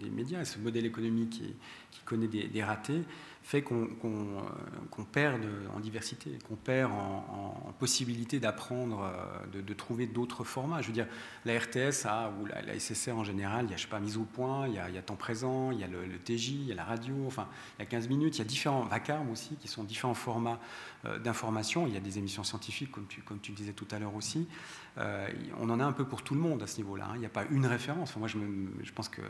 des, médias et ce modèle économique qui, connaît des ratés fait qu'on euh, perd en diversité, qu'on perd en, possibilité d'apprendre, euh, de, trouver d'autres formats. Je veux dire, la RTS a, ou la, SSR en général, il y a, je sais pas, mise au point, il y a, temps présent, il y a le, TJ, il y a la radio, enfin, il y a 15 minutes, il y a différents vacarmes aussi, qui sont différents formats euh, d'information. Il y a des émissions scientifiques, comme tu, comme tu le disais tout à l'heure aussi. on en a un peu pour tout le monde à ce niveau-là. Hein. Il n'y a pas une référence. moi, je, je pense que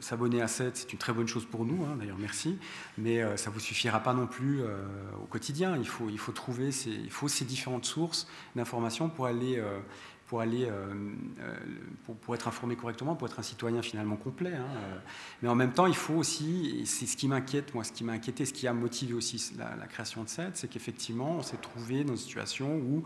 s'abonner à 7, c'est une très bonne chose pour nous, hein, d'ailleurs merci, mais euh, ça ne vous suffira pas non plus euh, au quotidien. Il faut, il faut trouver ces, il faut ces différentes sources d'informations pour aller, pour, aller pour, être informé correctement, pour être un citoyen finalement complet. Hein, mais en même temps, il faut aussi, c'est ce qui m'inquiète, moi, ce qui m'a inquiété, ce qui a motivé aussi la, création de 7, c'est qu'effectivement, on s'est trouvé dans une situation où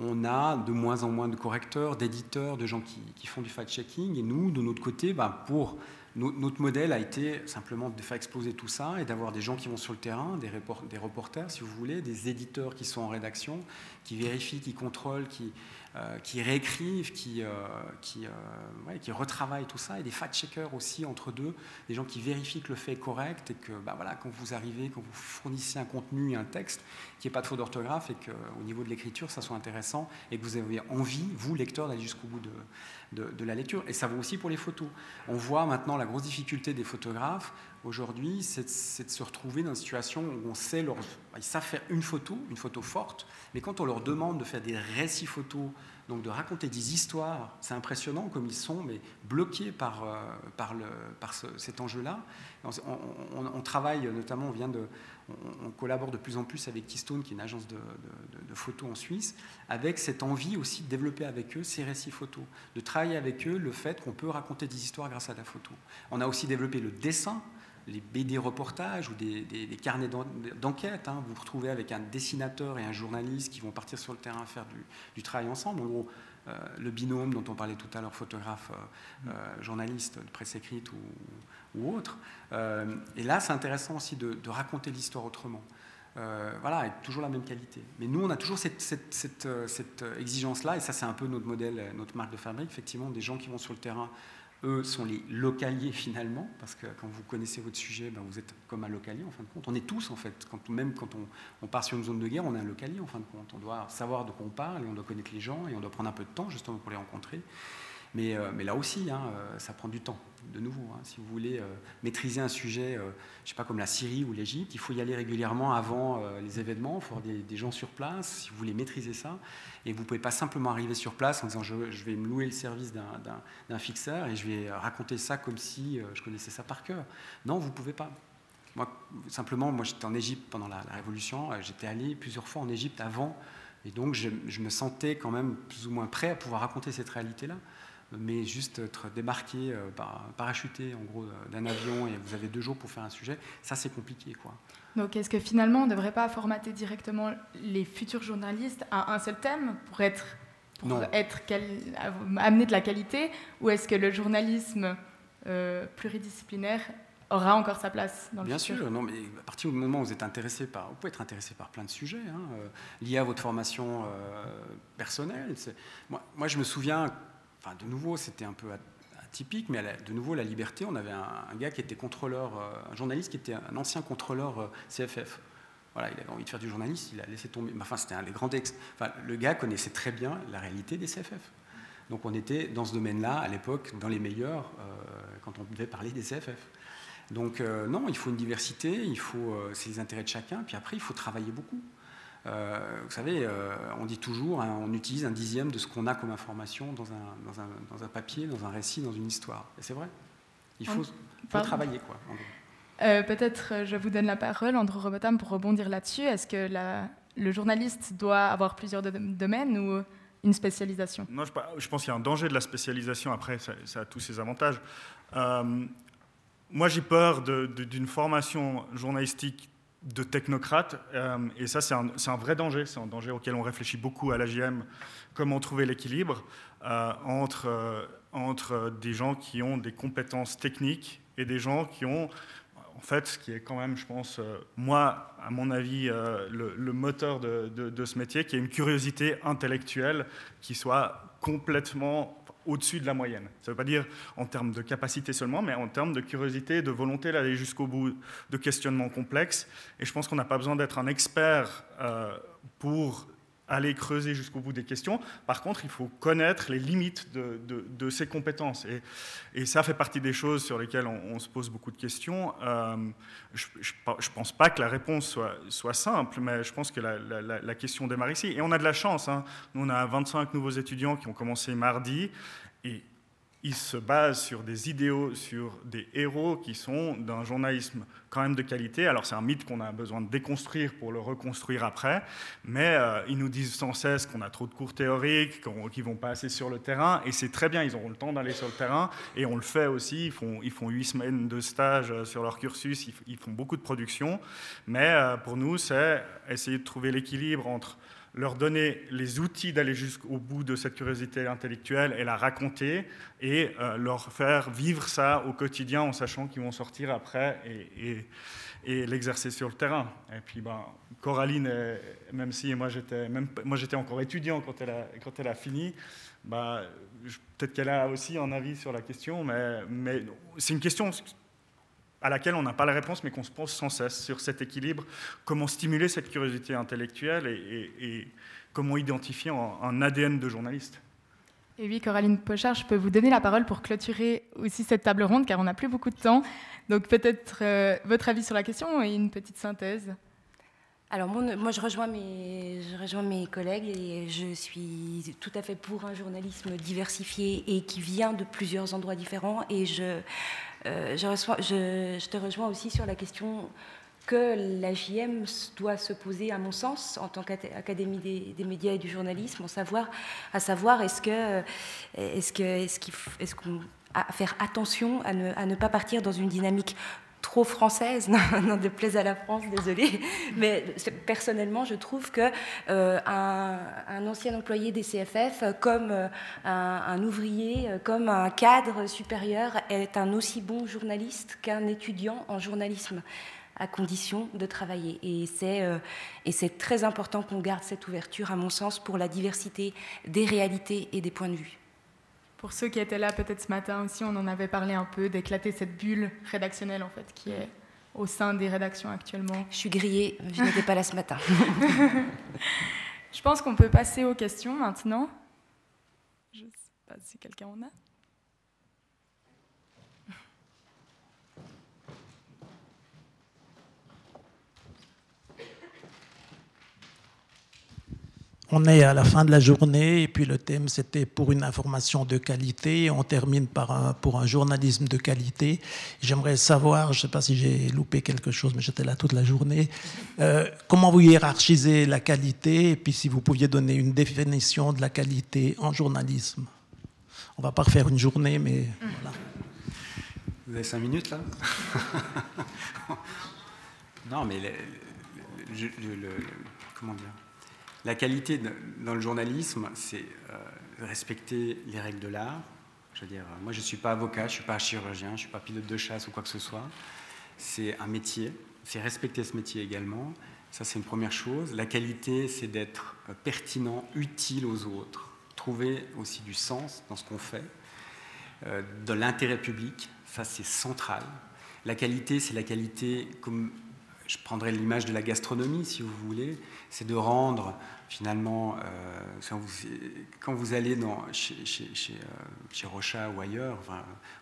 on a de moins en moins de correcteurs, d'éditeurs, de gens qui, font du fact-checking. Et nous, de notre côté, bah, pour notre modèle a été simplement de faire exploser tout ça et d'avoir des gens qui vont sur le terrain, des, des reporters, si vous voulez, des éditeurs qui sont en rédaction, qui vérifient, qui contrôlent, qui, qui réécrivent, qui, euh, qui, euh, qui, retravaillent tout ça, et des fact-checkers aussi entre deux, des gens qui vérifient que le fait est correct et que bah, voilà, quand vous arrivez, quand vous fournissez un contenu un texte, qu'il n'y ait pas de faute d'orthographe et qu'au niveau de l'écriture, ça soit intéressant et que vous avez envie, vous, lecteur, d'aller jusqu'au bout de, de, de la lecture. Et ça vaut aussi pour les photos. On voit maintenant la grosse difficulté des photographes aujourd'hui, c'est de se retrouver dans une situation où on sait leur, ils savent faire une photo, une photo forte, mais quand on leur demande de faire des récits photos, donc de raconter des histoires, c'est impressionnant comme ils sont, mais bloqués par, euh, par, cet enjeu-là. On, travaille notamment, on vient de, on, collabore de plus en plus avec Keystone, qui est une agence de, photos en Suisse, avec cette envie aussi de développer avec eux ces récits photos, de travailler avec eux le fait qu'on peut raconter des histoires grâce à la photo. On a aussi développé le dessin les BD reportages ou des, carnets d'enquête. Hein. Vous vous retrouvez avec un dessinateur et un journaliste qui vont partir sur le terrain faire du, travail ensemble. En gros, euh, le binôme dont on parlait tout à l'heure, photographe, euh, euh, journaliste de presse écrite ou, autre. et là, c'est intéressant aussi de, raconter l'histoire autrement. voilà, avec toujours la même qualité. Mais nous, on a toujours cette, cette exigence-là, et ça, c'est un peu notre modèle, notre marque de fabrique, effectivement, des gens qui vont sur le terrain eux sont les localiers finalement, parce que quand vous connaissez votre sujet, ben vous êtes comme un localier en fin de compte. On est tous en fait, même quand on, on, part sur une zone de guerre, on est un localier en fin de compte. On doit savoir de quoi on parle et on doit connaître les gens et on doit prendre un peu de temps justement pour les rencontrer. Mais, euh, mais là aussi, hein, euh, ça prend du temps, de nouveau. Hein. si vous voulez euh, maîtriser un sujet, je ne sais pas, comme la Syrie ou l'Égypte, il faut y aller régulièrement avant les événements, il faut avoir des, gens sur place, si vous voulez maîtriser ça. Et vous ne pouvez pas simplement arriver sur place en disant je, vais me louer le service d'un fixeur et je vais raconter ça comme si je connaissais ça par cœur. Non, vous ne pouvez pas. Moi, simplement, moi j'étais en Égypte pendant la, Révolution, j'étais allé plusieurs fois en Égypte avant, et donc je, je, me sentais quand même plus ou moins prêt à pouvoir raconter cette réalité-là mais juste être débarqué, euh, parachuté en gros d'un avion et vous avez deux jours pour faire un sujet, ça c'est compliqué quoi. Donc est-ce que finalement on ne devrait pas formater directement les futurs journalistes à un seul thème pour être pour être amener de la qualité ou est-ce que le journalisme euh, pluridisciplinaire aura encore sa place dans le Bien futur? sûr, non, mais à partir du moment où vous êtes intéressé par, vous pouvez être intéressé par plein de sujets hein, euh, liés à votre formation personnelle. Moi, moi, je me souviens de nouveau, c'était un peu atypique, mais de nouveau, la liberté, on avait un, gars qui était contrôleur, euh, un journaliste qui était un ancien contrôleur euh, CFF. Voilà, il avait envie de faire du journaliste, il a laissé tomber. Enfin, c'était un des grands ex. Enfin, le gars connaissait très bien la réalité des CFF. Donc, on était dans ce domaine-là, à l'époque, dans les meilleurs, euh, quand on devait parler des CFF. Donc, non, il faut une diversité, c'est les intérêts de chacun, puis après, il faut travailler beaucoup. Euh, vous savez, euh, on dit toujours, hein, on utilise un dixième de ce qu'on a comme information dans un, dans, un, dans un, papier, dans un récit, dans une histoire. Et c'est vrai. Il faut, travailler, quoi. Euh, peut-être je vous donne la parole, Andrew Robotham, pour rebondir là-dessus. Est-ce que la, le journaliste doit avoir plusieurs domaines ou une spécialisation? Non, je, pense qu'il y a un danger de la spécialisation. Après, ça, a tous ses avantages. moi, j'ai peur d'une formation journalistique de technocrates. Euh, et ça, c'est un, vrai danger. C'est un danger auquel on réfléchit beaucoup à l'AGM. Comment trouver l'équilibre euh, entre, euh, entre des gens qui ont des compétences techniques et des gens qui ont, en fait, ce qui est quand même, je pense, moi, à mon avis, le, moteur de, de, ce métier, qui est une curiosité intellectuelle qui soit complètement au-dessus de la moyenne. Ça ne veut pas dire en termes de capacité seulement, mais en termes de curiosité, de volonté d'aller jusqu'au bout de questionnements complexes. Et je pense qu'on n'a pas besoin d'être un expert euh, pour aller creuser jusqu'au bout des questions. Par contre, il faut connaître les limites de, de, ces compétences. Et, et, ça fait partie des choses sur lesquelles on, se pose beaucoup de questions. Euh, je ne pense pas que la réponse soit, soit, simple, mais je pense que la, la, question démarre ici. Et on a de la chance. Hein. Nous, on a 25 nouveaux étudiants qui ont commencé mardi. Et il se base sur des idéaux, sur des héros qui sont d'un journalisme quand même de qualité. Alors c'est un mythe qu'on a besoin de déconstruire pour le reconstruire après, mais euh, ils nous disent sans cesse qu'on a trop de cours théoriques, qu'ils vont pas assez sur le terrain, et c'est très bien, ils auront le temps d'aller sur le terrain, et on le fait aussi, ils font, ils font huit semaines de stage euh, sur leur cursus, ils, font beaucoup de production, mais euh, pour nous c'est essayer de trouver l'équilibre entre leur donner les outils d'aller jusqu'au bout de cette curiosité intellectuelle et la raconter, et euh, leur faire vivre ça au quotidien en sachant qu'ils vont sortir après et, et, l'exercer sur le terrain. Et puis, ben, Coraline, même si moi j'étais, encore étudiant quand elle a, quand elle a fini, ben, peut-être qu'elle a aussi un avis sur la question, mais, mais c'est une question à laquelle on n'a pas la réponse, mais qu'on se pose sans cesse sur cet équilibre, comment stimuler cette curiosité intellectuelle et, comment identifier un, ADN de journaliste? Et oui, Coraline Pochard, je peux vous donner la parole pour clôturer aussi cette table ronde, car on n'a plus beaucoup de temps. Donc peut-être euh, votre avis sur la question et une petite synthèse. Alors moi, je, rejoins mes, je rejoins mes collègues et je suis tout à fait pour un journalisme diversifié et qui vient de plusieurs endroits différents. Et je, euh, je, te rejoins aussi sur la question que la JM doit se poser, à mon sens, en tant qu'Académie des, médias et du journalisme, savoir, à savoir est-ce que, est-ce qu'on à faire attention à ne, pas partir dans une dynamique trop française, non, de plaise à la France, désolé, mais personnellement, je trouve que euh, un, ancien employé des CFF, comme euh, un, ouvrier, euh, comme un cadre supérieur, est un aussi bon journaliste qu'un étudiant en journalisme à condition de travailler. Et et c'est très important qu'on garde cette ouverture, à mon sens, pour la diversité des réalités et des points de vue. Pour ceux qui étaient là peut-être ce matin aussi, on en avait parlé un peu, d'éclater cette bulle rédactionnelle en fait qui est au sein des rédactions actuellement. Je suis grillée, je n'étais pas là ce matin. je pense qu'on peut passer aux questions maintenant. Je ne sais pas si quelqu'un en a. On est à la fin de la journée et puis le thème c'était pour une information de qualité. On termine par un, pour un journalisme de qualité. J'aimerais savoir, je ne sais pas si j'ai loupé quelque chose, mais j'étais là toute la journée, euh, comment vous hiérarchisez la qualité et puis si vous pouviez donner une définition de la qualité en journalisme. On va pas refaire une journée, mais voilà. Vous avez cinq minutes là? Non, mais le, comment dire? La qualité dans le journalisme, c'est euh, respecter les règles de l'art. Je veux dire, moi, je ne suis pas avocat, je ne suis pas chirurgien, je ne suis pas pilote de chasse ou quoi que ce soit. C'est un métier, c'est respecter ce métier également. Ça, c'est une première chose. La qualité, c'est d'être euh, pertinent, utile aux autres, trouver aussi du sens dans ce qu'on fait, euh, de l'intérêt public. Ça, c'est central. La qualité, c'est la qualité, comme je prendrais l'image de la gastronomie, si vous voulez, c'est de rendre finalement, euh, quand, vous, allez chez, chez, chez, euh, Rocha ou ailleurs,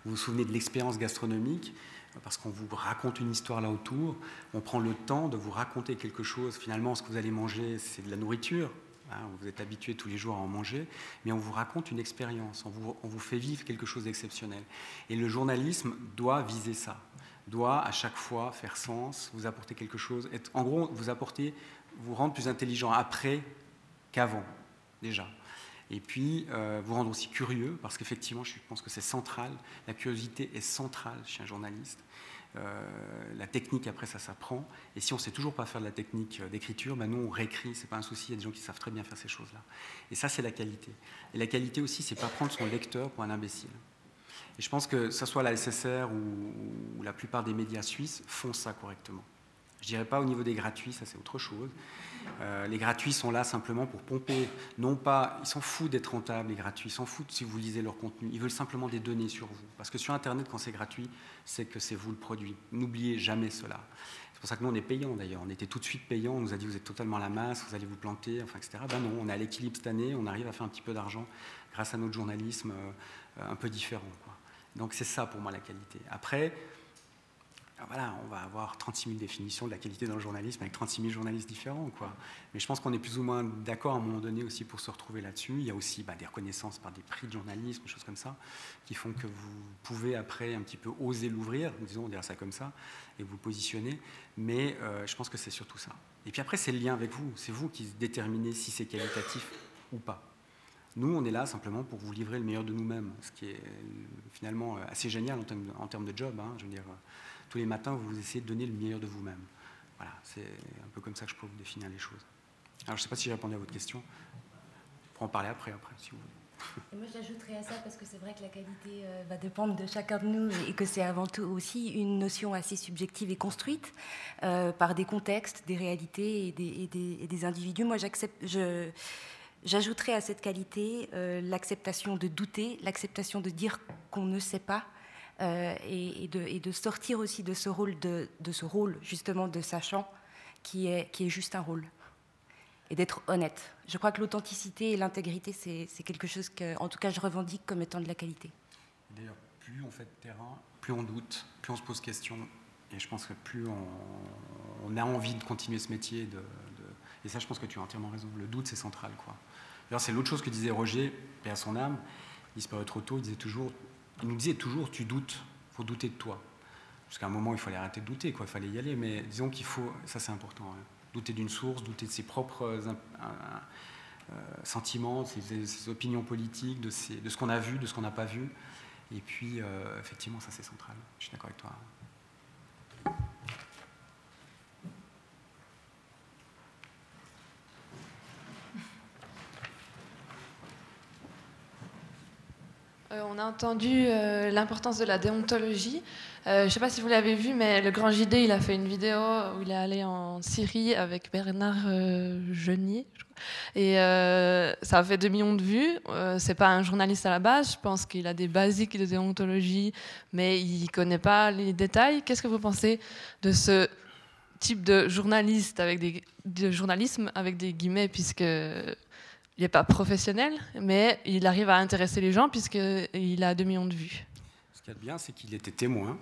vous vous souvenez de l'expérience gastronomique, parce qu'on vous raconte une histoire là autour, on prend le temps de vous raconter quelque chose. Finalement, ce que vous allez manger, c'est de la nourriture. Hein, vous êtes habitué tous les jours à en manger, mais on vous raconte une expérience, on vous fait vivre quelque chose d'exceptionnel. Et le journalisme doit viser ça, doit à chaque fois faire sens, vous apporter quelque chose, être, en gros, vous apporter, vous rendre plus intelligent après qu'avant, déjà. Et puis, euh, vous rendre aussi curieux, parce qu'effectivement, je pense que c'est central. La curiosité est centrale chez un journaliste. Euh, la technique, après, ça s'apprend. Et si on ne sait toujours pas faire de la technique euh, d'écriture, ben nous, on réécrit, c'est pas un souci. Il y a des gens qui savent très bien faire ces choses-là. Et ça, c'est la qualité. Et la qualité aussi, c'est pas prendre son lecteur pour un imbécile. Et je pense que, ce soit la SSR ou, la plupart des médias suisses, font ça correctement. Je dirais pas au niveau des gratuits, ça c'est autre chose. Euh, les gratuits sont là simplement pour pomper, non pas, ils s'en foutent d'être rentables, les gratuits, ils s'en foutent si vous lisez leur contenu, ils veulent simplement des données sur vous. Parce que sur Internet, quand c'est gratuit, c'est que c'est vous le produit. N'oubliez jamais cela. C'est pour ça que nous, on est payants d'ailleurs. On était tout de suite payants, on nous a dit vous êtes totalement à la masse, vous allez vous planter, enfin, etc. Ben non, on est à l'équilibre cette année, on arrive à faire un petit peu d'argent grâce à notre journalisme euh, un peu différent. Donc c'est ça pour moi la qualité. Après, voilà, on va avoir 36 000 définitions de la qualité dans le journalisme avec 36 000 journalistes différents. Quoi. Mais je pense qu'on est plus ou moins d'accord à un moment donné aussi pour se retrouver là-dessus. Il y a aussi bah, des reconnaissances par des prix de journalisme, des choses comme ça, qui font que vous pouvez après un petit peu oser l'ouvrir, disons, on ça comme ça, et vous positionner. Mais euh, je pense que c'est surtout ça. Et puis après, c'est le lien avec vous. C'est vous qui déterminez si c'est qualitatif ou pas. Nous, on est là simplement pour vous livrer le meilleur de nous-mêmes, ce qui est euh, finalement euh, assez génial en termes de, job. Hein. je veux dire, tous les matins, vous essayez de donner le meilleur de vous-même. Voilà, c'est un peu comme ça que je peux vous définir les choses. Alors, je ne sais pas si j'ai répondu à votre question. On pourra en parler après, après, si vous voulez. moi, j'ajouterais à ça parce que c'est vrai que la qualité euh, va dépendre de chacun de nous et que c'est avant tout aussi une notion assez subjective et construite euh, par des contextes, des réalités et des, individus. Moi, j'accepte, j'ajouterais à cette qualité euh, l'acceptation de douter, l'acceptation de dire qu'on ne sait pas, euh, et, de, sortir aussi de ce rôle, de, ce rôle justement de sachant qui est, qui est juste un rôle. Et d'être honnête. Je crois que l'authenticité et l'intégrité, c'est quelque chose que, en tout cas, je revendique comme étant de la qualité. D'ailleurs, plus on fait de terrain, plus on doute, plus on se pose question. Et je pense que plus on, a envie de continuer ce métier. De, et ça, je pense que tu as entièrement raison. Le doute, c'est central. D'ailleurs, c'est l'autre chose que disait Roger, et à son âme, il disparaît trop tôt, il disait toujours il nous disait toujours tu doutes, il faut douter de toi. Jusqu'à un moment, il fallait arrêter de douter, quoi, il fallait y aller, mais disons qu'il faut, ça c'est important, hein. douter d'une source, douter de ses propres euh, euh, sentiments, ses, opinions politiques, de, de ce qu'on a vu, de ce qu'on n'a pas vu. Et puis, euh, effectivement, ça c'est central. Je suis d'accord avec toi. Euh, on a entendu euh, l'importance de la déontologie. Euh, je ne sais pas si vous l'avez vu, mais le Grand JD, il a fait une vidéo où il est allé en Syrie avec Bernard Genier. Et ça a fait 2 millions de vues. c'est pas un journaliste à la base. Je pense qu'il a des basiques de déontologie, mais il connaît pas les détails. Qu'est-ce que vous pensez de ce type de journaliste avec des de journalisme avec des guillemets, puisque il n'est pas professionnel, mais il arrive à intéresser les gens puisqu'il a 2 millions de vues. Ce qu'il y a de bien, c'est qu'il était témoin,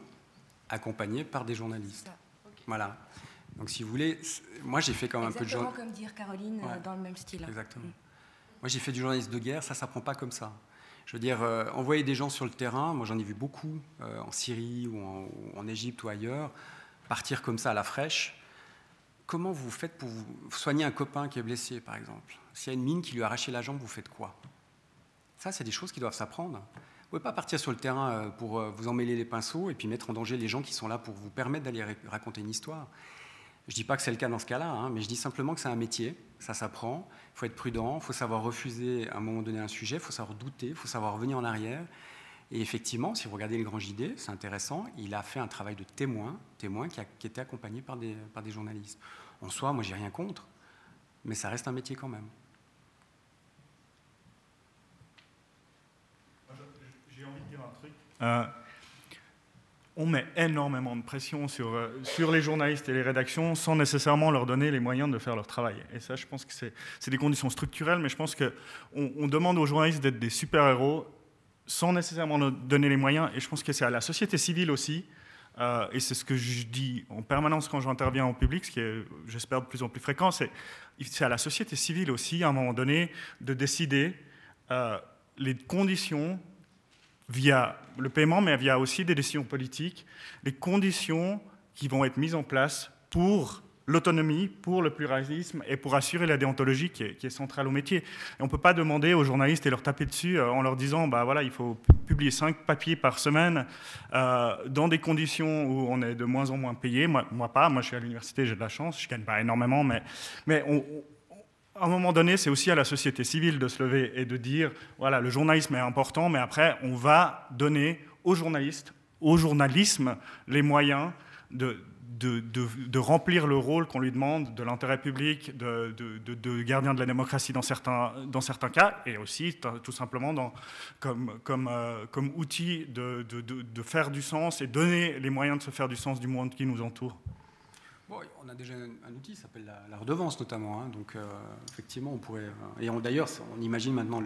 accompagné par des journalistes. Voilà. Donc, si vous voulez, moi j'ai fait quand même un peu de journalisme. comme dire Caroline, euh, dans le même style. Exactement. Mm. Moi j'ai fait du journalisme de guerre, ça, ça prend pas comme ça. Je veux dire, euh, envoyer des gens sur le terrain, moi j'en ai vu beaucoup euh, en Syrie ou en, ou en Égypte ou ailleurs, partir comme ça à la fraîche, comment vous faites pour vous soigner un copain qui est blessé, par exemple? S'il y a une mine qui lui a arraché la jambe, vous faites quoi? Ça, c'est des choses qui doivent s'apprendre. Vous ne pouvez pas partir sur le terrain euh, pour euh, vous emmêler les pinceaux et puis mettre en danger les gens qui sont là pour vous permettre d'aller raconter une histoire. Je ne dis pas que c'est le cas dans ce cas-là, hein, mais je dis simplement que c'est un métier, ça s'apprend, il faut être prudent, il faut savoir refuser à un moment donné un sujet, il faut savoir douter, il faut savoir revenir en arrière. Et effectivement, si vous regardez le grand JD, c'est intéressant, il a fait un travail de témoin, témoin qui, a, qui était accompagné par des, par des journalistes. En soi, moi, j'ai rien contre, mais ça reste un métier quand même. J'ai envie de dire un truc. Euh, on met énormément de pression sur, euh, sur les journalistes et les rédactions sans nécessairement leur donner les moyens de faire leur travail. Et ça, je pense que c'est des conditions structurelles, mais je pense qu'on on demande aux journalistes d'être des super-héros sans nécessairement leur donner les moyens. Et je pense que c'est à la société civile aussi euh, et c'est ce que je dis en permanence quand j'interviens en public, ce qui est, j'espère, de plus en plus fréquent, c'est, à la société civile aussi, à un moment donné, de décider les conditions via le paiement, mais via aussi des décisions politiques, les conditions qui vont être mises en place pour l'autonomie, pour le pluralisme et pour assurer la déontologie qui est, centrale au métier. on ne peut pas demander aux journalistes et leur taper dessus euh, en leur disant bah voilà, il faut publier cinq papiers par semaine euh, dans des conditions où on est de moins en moins payé. Moi, moi pas, moi je suis à l'université, j'ai de la chance, je gagne pas énormément, mais, mais à un moment donné, c'est aussi à la société civile de se lever et de dire voilà, le journalisme est important, mais après, on va donner aux journalistes, au journalisme, les moyens de, remplir le rôle qu'on lui demande de l'intérêt public, de, gardien de la démocratie dans certains, cas, et aussi tout simplement euh, comme outil de, faire du sens et donner les moyens de se faire du sens du monde qui nous entoure. On a déjà un, outil, ça s'appelle la, redevance notamment. Hein. donc euh, effectivement, on pourrait... Euh, et d'ailleurs, on imagine maintenant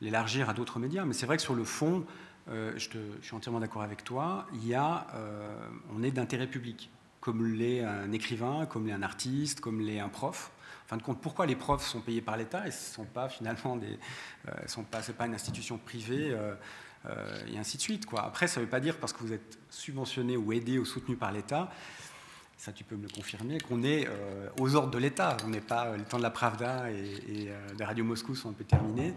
l'élargir à d'autres médias. Mais c'est vrai que sur le fond, je, je, suis entièrement d'accord avec toi, il y a, on est d'intérêt public comme l'est un écrivain, comme l'est un artiste, comme l'est un prof. En fin de compte, pourquoi les profs sont payés par l'État et ce sont pas finalement des, euh, sont pas, une institution privée euh, euh, et ainsi de suite. Après, ça ne veut pas dire parce que vous êtes subventionné ou aidé ou soutenu par l'État ça tu peux me le confirmer, qu'on est euh, aux ordres de l'État. On n'est pas euh, le temps de la Pravda et, euh, de Radio Moscou sont un peu terminés.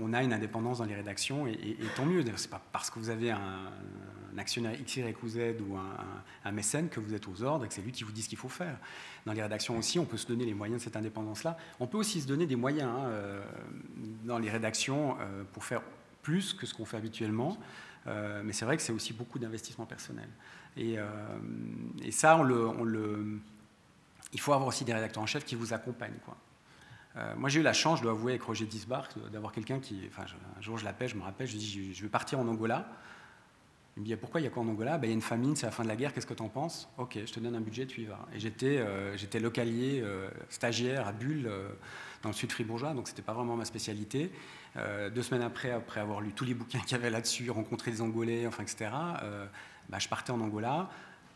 On, a une indépendance dans les rédactions et, tant mieux. C'est pas parce que vous avez un, actionnaire X, Y ou Z ou un, mécène que vous êtes aux ordres et que c'est lui qui vous dit ce qu'il faut faire. Dans les rédactions aussi, on peut se donner les moyens de cette indépendance-là. On peut aussi se donner des moyens hein, dans les rédactions pour faire plus que ce qu'on fait habituellement. mais c'est vrai que c'est aussi beaucoup d'investissement personnel. Euh, et, ça, il faut avoir aussi des rédacteurs en chef qui vous accompagnent. Euh, moi, j'ai eu la chance, je dois avouer, avec Roger Disbar, d'avoir quelqu'un qui. Enfin, un jour, je l'appelle, je me rappelle, je lui dis Je vais partir en Angola. Il me dit Pourquoi il y a quoi en Angola? Ben, Il y a une famine, c'est la fin de la guerre, qu'est-ce que tu en penses? Ok, je te donne un budget, tu y vas. Et j'étais euh, localier, stagiaire à Bulle, dans le sud fribourgeois, donc c'était pas vraiment ma spécialité. deux semaines après, après avoir lu tous les bouquins qu'il y avait là-dessus, rencontré des Angolais, enfin, etc., bah, je partais en Angola.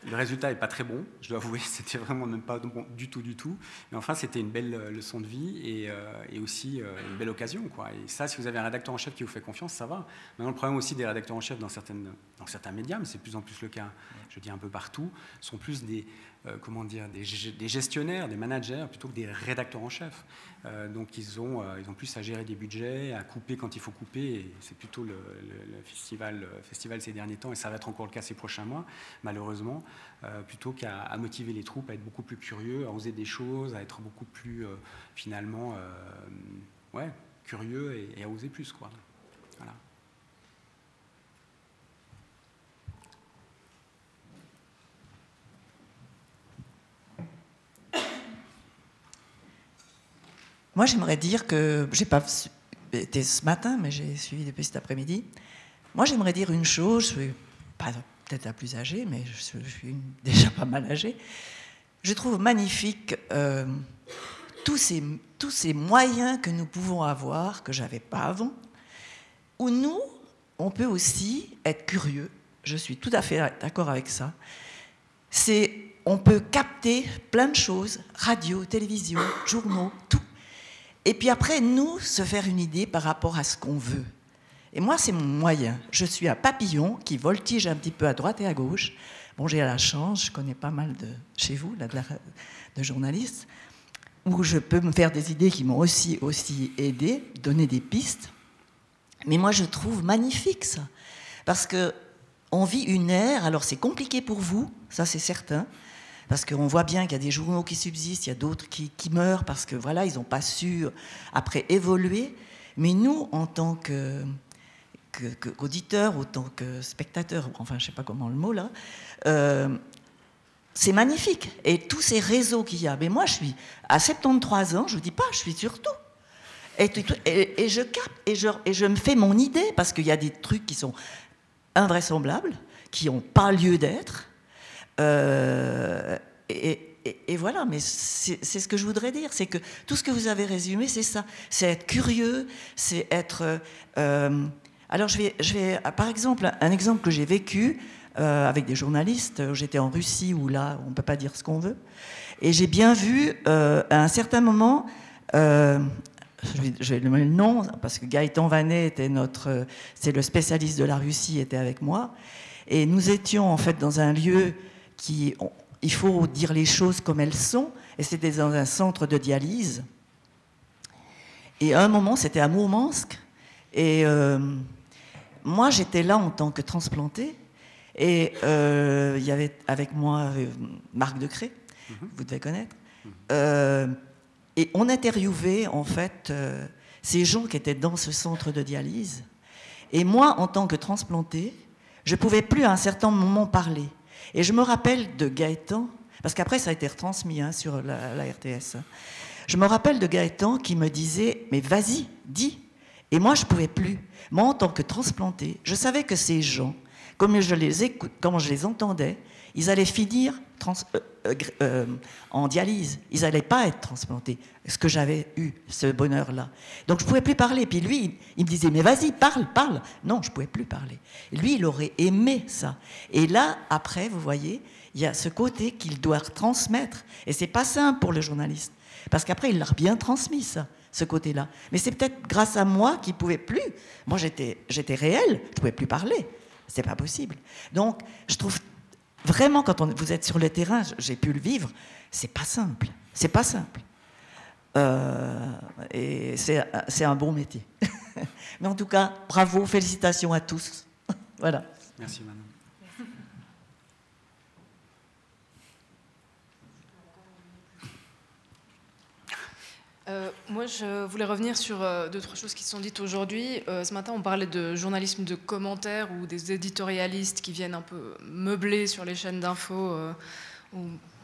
Le résultat n'est pas très bon, je dois avouer, c'était vraiment même pas bon du tout, du tout. Mais enfin, c'était une belle euh, leçon de vie et, euh, et aussi euh, une belle occasion. Quoi. Et ça, si vous avez un rédacteur en chef qui vous fait confiance, ça va. Maintenant, le problème aussi des rédacteurs en chef dans, certaines, dans certains médias, mais c'est de plus en plus le cas, je dis un peu partout, sont plus des, euh, comment dire, des, gestionnaires, des managers, plutôt que des rédacteurs en chef. Euh, donc ils ont, euh, ils ont plus à gérer des budgets, à couper quand il faut couper, c'est plutôt le, festival, festival ces derniers temps, et ça va être encore le cas ces prochains mois, malheureusement, plutôt qu'à motiver les troupes à être beaucoup plus curieux, à oser des choses, à être beaucoup plus, finalement, ouais, curieux et, et, à oser plus. Quoi. Voilà. Moi, j'aimerais dire que j'ai pas été ce matin, mais j'ai suivi depuis cet après-midi. Moi, j'aimerais dire une chose. Je suis peut-être la plus âgée, mais je suis déjà pas mal âgée. Je trouve magnifique euh, tous, ces, tous ces moyens que nous pouvons avoir, que j'avais pas avant, où nous, on peut aussi être curieux. Je suis tout à fait d'accord avec ça. C'est, on peut capter plein de choses, radio, télévision, journaux, tout. Et puis après, nous, se faire une idée par rapport à ce qu'on veut. Et moi, c'est mon moyen. Je suis un papillon qui voltige un petit peu à droite et à gauche. Bon, j'ai la chance, je connais pas mal de chez vous, de, journalistes, où je peux me faire des idées qui m'ont aussi, aussi aidé, donner des pistes. Mais moi, je trouve magnifique ça. Parce que on vit une ère, alors c'est compliqué pour vous, ça c'est certain, parce qu'on voit bien qu'il y a des journaux qui subsistent, il y a d'autres qui, meurent parce que voilà, ils n'ont pas su après évoluer. Mais nous, en tant que qu'auditeurs, autant que spectateurs, enfin je sais pas comment le mot là, euh, c'est magnifique. Et tous ces réseaux qu'il y a. Mais moi, je suis à 73 ans, je ne dis pas, je suis surtout. Et, et, je capte, et je me fais mon idée, parce qu'il y a des trucs qui sont invraisemblables, qui n'ont pas lieu d'être. Euh, et, voilà, mais c'est ce que je voudrais dire, c'est que tout ce que vous avez résumé, c'est ça. C'est être curieux, c'est être... Euh, alors je vais, je vais, par exemple, un exemple que j'ai vécu euh, avec des journalistes, j'étais en Russie où là, on ne peut pas dire ce qu'on veut, et j'ai bien vu à un certain moment... je vais le nom parce que Gaëtan Vanet était notre, c'est le spécialiste de la Russie, était avec moi, et nous étions en fait dans un lieu il faut dire les choses comme elles sont, et c'était dans un centre de dialyse. Et à un moment, c'était à Mourmansk, et euh, moi, j'étais là en tant que transplantée, et euh, il y avait avec moi euh, Marc Decré, mhm. vous devez connaître, et on interviewait en fait ces gens qui étaient dans ce centre de dialyse. Et moi, en tant que transplantée, je ne pouvais plus à un certain moment parler. Et je me rappelle de Gaëtan, parce qu'après ça a été retransmis hein, sur la, RTS. Je me rappelle de Gaëtan qui me disait Mais vas-y, dis. Et moi, je ne pouvais plus. Moi, en tant que transplanté, je savais que ces gens, comme je les écoute, comme je les entendais, ils allaient finir euh, euh, euh, en dialyse. Ils n'allaient pas être transplantés. Ce que j'avais eu, ce bonheur-là. Donc je ne pouvais plus parler. Puis lui, il- me disait, mais vas-y, parle, parle. Non, je ne pouvais plus parler. Lui, il aurait aimé ça. Et là, après, vous voyez, il y a ce côté qu'il doit transmettre. Et c'est pas simple pour le journaliste. Parce qu'après, il l'a bien transmis, ça, ce côté-là. Mais c'est peut-être grâce à moi qu'il ne pouvait plus. Moi, j'étais réel, je ne pouvais plus parler. C'est pas possible. Donc, je trouve vraiment, quand on- vous êtes sur le terrain, j'ai pu le vivre, c'est pas simple. C'est pas simple. Euh, et c'est, un bon métier. Mais en tout cas, bravo, félicitations à tous. voilà. Merci, madame. Euh, moi, je voulais revenir sur euh, deux, trois choses qui sont dites aujourd'hui. Euh, ce matin, on parlait de journalisme de commentaires ou des éditorialistes qui viennent un peu meubler sur les chaînes d'infos euh,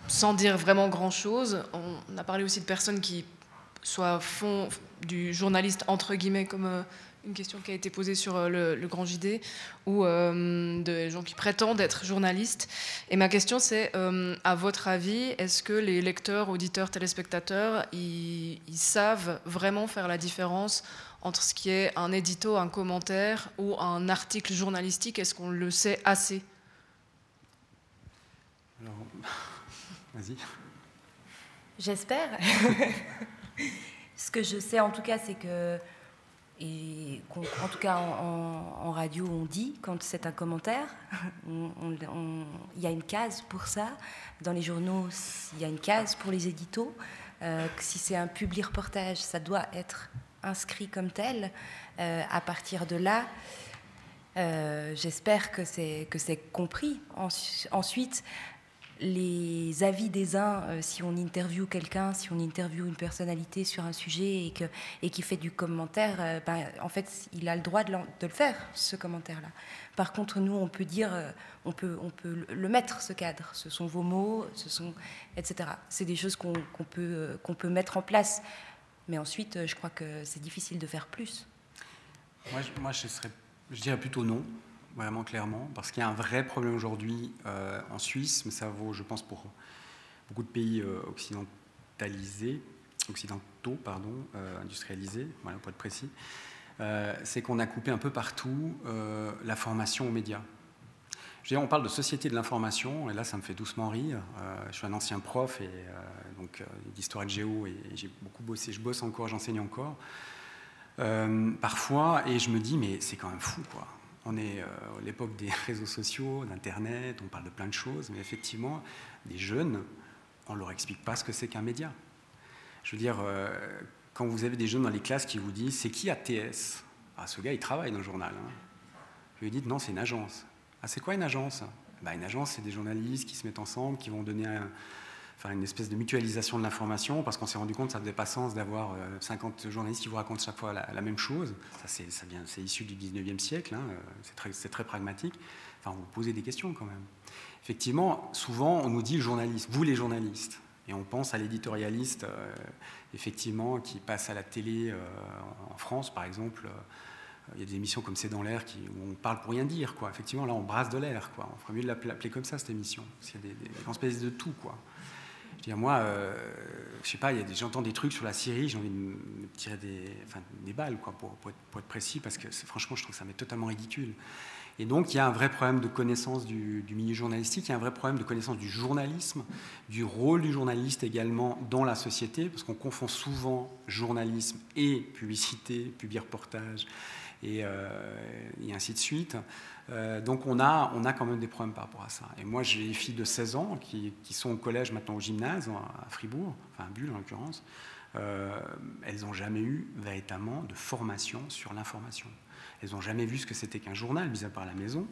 sans dire vraiment grand-chose. On a parlé aussi de personnes qui soit font du journaliste entre guillemets comme euh, une question qui a été posée sur euh, le, le Grand JD ou euh, de gens qui prétendent être journalistes. Et ma question c'est, euh, à votre avis, est-ce que les lecteurs, auditeurs, téléspectateurs, ils, ils savent vraiment faire la différence entre ce qui est un édito, un commentaire ou un article journalistique? Est-ce qu'on le sait assez? Alors, vas-y. J'espère. Ce que je sais en tout cas, c'est que, en tout cas en, radio, on dit quand c'est un commentaire, il y a une case pour ça. Dans les journaux, il y a une case pour les éditos. Euh, si c'est un public reportage, ça doit être inscrit comme tel. Euh, à partir de là, euh, j'espère que c'est compris. Ensu- Ensuite, les avis des uns, euh, si on interviewe quelqu'un, si on interviewe une personnalité sur un sujet et qui fait du commentaire, euh, ben, en fait, il a le droit de, le faire ce commentaire-là. Par contre, nous, on peut dire, euh, on peut le- mettre ce cadre. Ce sont vos mots, etc. C'est des choses qu'on peut mettre en place. Mais ensuite, je crois que c'est difficile de faire plus. Moi, je dirais plutôt non, vraiment clairement, parce qu'il y a un vrai problème aujourd'hui euh, en Suisse, mais ça vaut, je pense, pour beaucoup de pays euh, occidentalisés, occidentaux, pardon, euh, industrialisés, pour être précis, c'est qu'on a coupé un peu partout la formation aux médias. Je veux dire, on parle de société de l'information, et là, ça me fait doucement rire. Je suis un ancien prof et donc d'histoire de géo, et, et j'ai beaucoup bossé. Je bosse encore, j'enseigne encore. Parfois, et je me dis, mais c'est quand même fou, quoi. On est euh, à l'époque des réseaux sociaux, d'Internet, on parle de plein de choses, mais effectivement, des jeunes, on leur explique pas ce que c'est qu'un média. Je veux dire, euh, quand vous avez des jeunes dans les classes qui vous disent, c'est qui ATS Ah, ce gars, il travaille dans le journal. hein. Je lui dis, non, c'est une agence. Ah, c'est quoi une agence? Bah, Une agence, c'est des journalistes qui se mettent ensemble, qui vont donner un- enfin, une espèce de mutualisation de l'information, parce qu'on s'est rendu compte que ça n'avait pas sens d'avoir euh, 50 journalistes qui vous racontent chaque fois la, même chose. Ça, c'est, ça vient, c'est issu du 19e siècle, hein, euh, c'est, très, c'est très pragmatique. Enfin, vous posez des questions quand même. Effectivement, souvent, on nous dit journaliste, vous les journalistes. Et on pense à l'éditorialiste, euh, effectivement, qui passe à la télé euh, en France, par exemple. euh, il y a des émissions comme C'est dans l'air qui, où on parle pour rien dire. Quoi. Effectivement, là, on brasse de l'air. Quoi. On ferait mieux de l'appeler comme ça, cette émission. Parce qu'il y a des, des, de tout. Quoi. Je veux moi, euh, je sais pas, j'entends des trucs sur la Syrie, j'ai envie de me tirer des, balles, pour, être, précis, parce que franchement, je trouve que ça m'est totalement ridicule. Et donc, il y a un vrai problème de connaissance du, milieu journalistique, il y a un vrai problème de connaissance du journalisme, du rôle du journaliste également dans la société, parce qu'on confond souvent journalisme et publicité, public-reportage, et, euh, et ainsi de suite. Euh, donc on a, on a quand même des problèmes par rapport à ça. Et moi, j'ai des filles de 16 ans qui, sont au collège, maintenant au gymnase, à Fribourg, enfin à Bulle en l'occurrence. Euh, elles n'ont jamais eu véritablement de formation sur l'information. Elles n'ont jamais vu ce que c'était qu'un journal, mis à part la maison.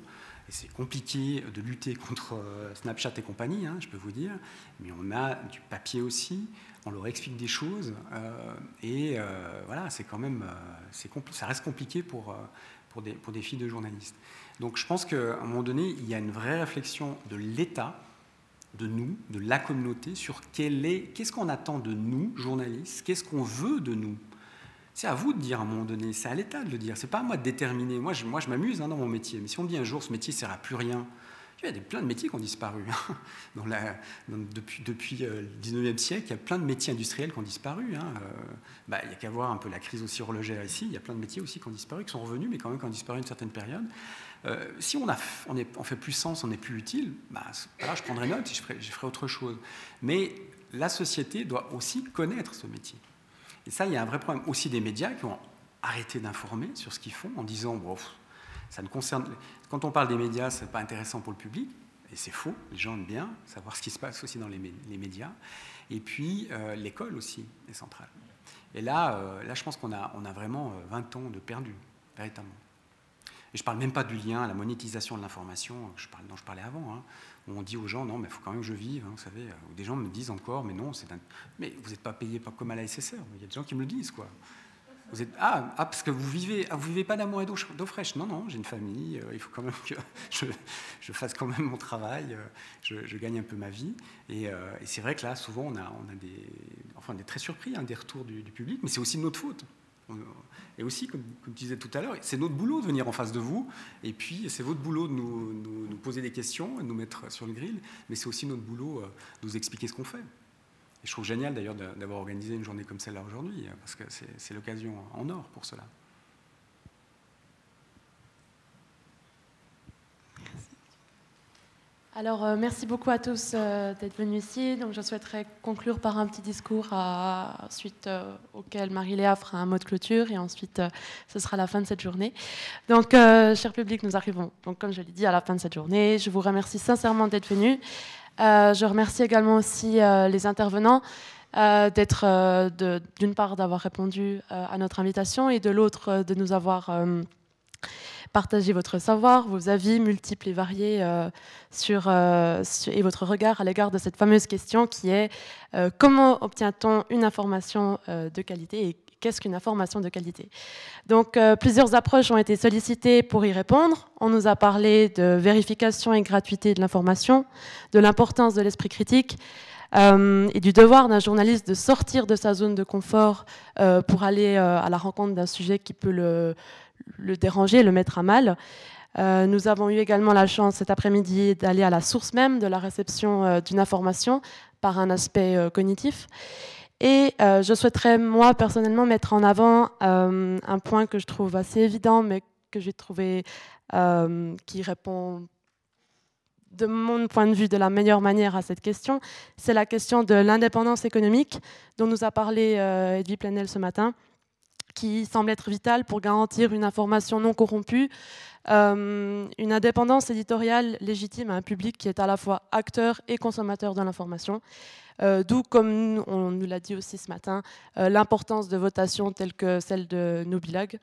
Et c'est compliqué de lutter contre euh, Snapchat et compagnie, hein, je peux vous dire. Mais on a du papier aussi. On leur explique des choses. et voilà, c'est quand même, c'est ça reste compliqué pour, pour des filles de journalistes. Donc je pense qu'à un moment donné, il y a une vraie réflexion de l'État, de nous, de la communauté, sur qu'est-ce qu'on attend de nous, journalistes, qu'est-ce qu'on veut de nous? C'est à vous de dire à un moment donné, c'est à l'État de le dire, c'est pas à moi de déterminer. Moi, je, m'amuse hein, dans mon métier, mais si on me dit un jour ce métier ne sert à plus rien, il y a des, plein de métiers qui ont disparu. Hein. Depuis euh, le 19e siècle, il y a plein de métiers industriels qui ont disparu. Hein. Euh, bah, il n'y a qu'à voir un peu la crise aussi horlogère ici. Il y a plein de métiers aussi qui ont disparu, qui sont revenus, mais quand même qui ont disparu une certaine période. Euh, si on, a, est, fait plus sens, on n'est plus utile, bah, je prendrai note et je ferai, autre chose. Mais la société doit aussi connaître ce métier. Et ça, il y a un vrai problème aussi des médias qui ont arrêté d'informer sur ce qu'ils font en disant, bon, ça ne concerne quand on parle des médias, ce n'est pas intéressant pour le public, et c'est faux, les gens aiment bien savoir ce qui se passe aussi dans les, médias. Et puis, euh, l'école aussi est centrale. Et là, euh, là je pense qu'on a, a vraiment 20 euh, ans de perdu, véritablement. Et je ne parle même pas du lien à la monétisation de l'information dont je parlais avant, hein, où on dit aux gens, non, mais il faut quand même que je vive, hein, vous savez. Ou des gens me disent encore, mais non, c'est mais vous n'êtes pas payé comme à la SSR. Il y a des gens qui me le disent, quoi. Vous êtes ah, ah, parce que vous vivez ah, vous vivez pas d'amour et d'eau fraîche. Non non, j'ai une famille. Euh, il faut quand même que je, fasse quand même mon travail. Euh, je, gagne un peu ma vie. Euh, et, c'est vrai que là, souvent, on a on est très surpris hein, des retours du, public, mais c'est aussi notre faute. Et aussi, comme, comme tu disais tout à l'heure, c'est notre boulot de venir en face de vous. Et puis, c'est votre boulot de nous, nous, poser des questions, de nous mettre sur le grill. Mais c'est aussi notre boulot de nous expliquer ce qu'on fait je trouve génial d'ailleurs d'avoir organisé une journée comme celle-là aujourd'hui, parce que c'est l'occasion en or pour cela. Alors, euh, merci beaucoup à tous euh, d'être venus ici. Donc, je souhaiterais conclure par un petit discours suite euh, auquel Marie-Léa fera un mot de clôture et ensuite ce sera la fin de cette journée. Donc, cher public, nous arrivons, donc, comme je l'ai dit, à la fin de cette journée. Je vous remercie sincèrement d'être venus. Je remercie également aussi les intervenants d'être, d'une part, d'avoir répondu à notre invitation et de l'autre, de nous avoir partagé votre savoir, vos avis multiples et variés sur, et votre regard à l'égard de cette fameuse question qui est comment obtient-on une information de qualité et qu'est-ce qu'une information de qualité? Donc euh, plusieurs approches ont été sollicitées pour y répondre. On nous a parlé de vérification et gratuité de l'information, de l'importance de l'esprit critique. Euh, et du devoir d'un journaliste de sortir de sa zone de confort euh, pour aller à la rencontre d'un sujet qui peut le, le, déranger, le mettre à mal. nous avons eu également la chance cet après-midi d'aller à la source même de la réception d'une information par un aspect cognitif. Et euh, je souhaiterais, moi, personnellement, mettre en avant euh, un point que je trouve assez évident, mais que j'ai trouvé euh, qui répond, de mon point de vue, de la meilleure manière à cette question. C'est la question de l'indépendance économique, dont nous a parlé Edwy Plenel ce matin, qui semble être vitale pour garantir une information non corrompue, une indépendance éditoriale légitime à un public qui est à la fois acteur et consommateur de l'information. Euh, d'où, comme on nous l'a dit aussi ce matin, euh, l'importance de votations telles que celle de Nobilag.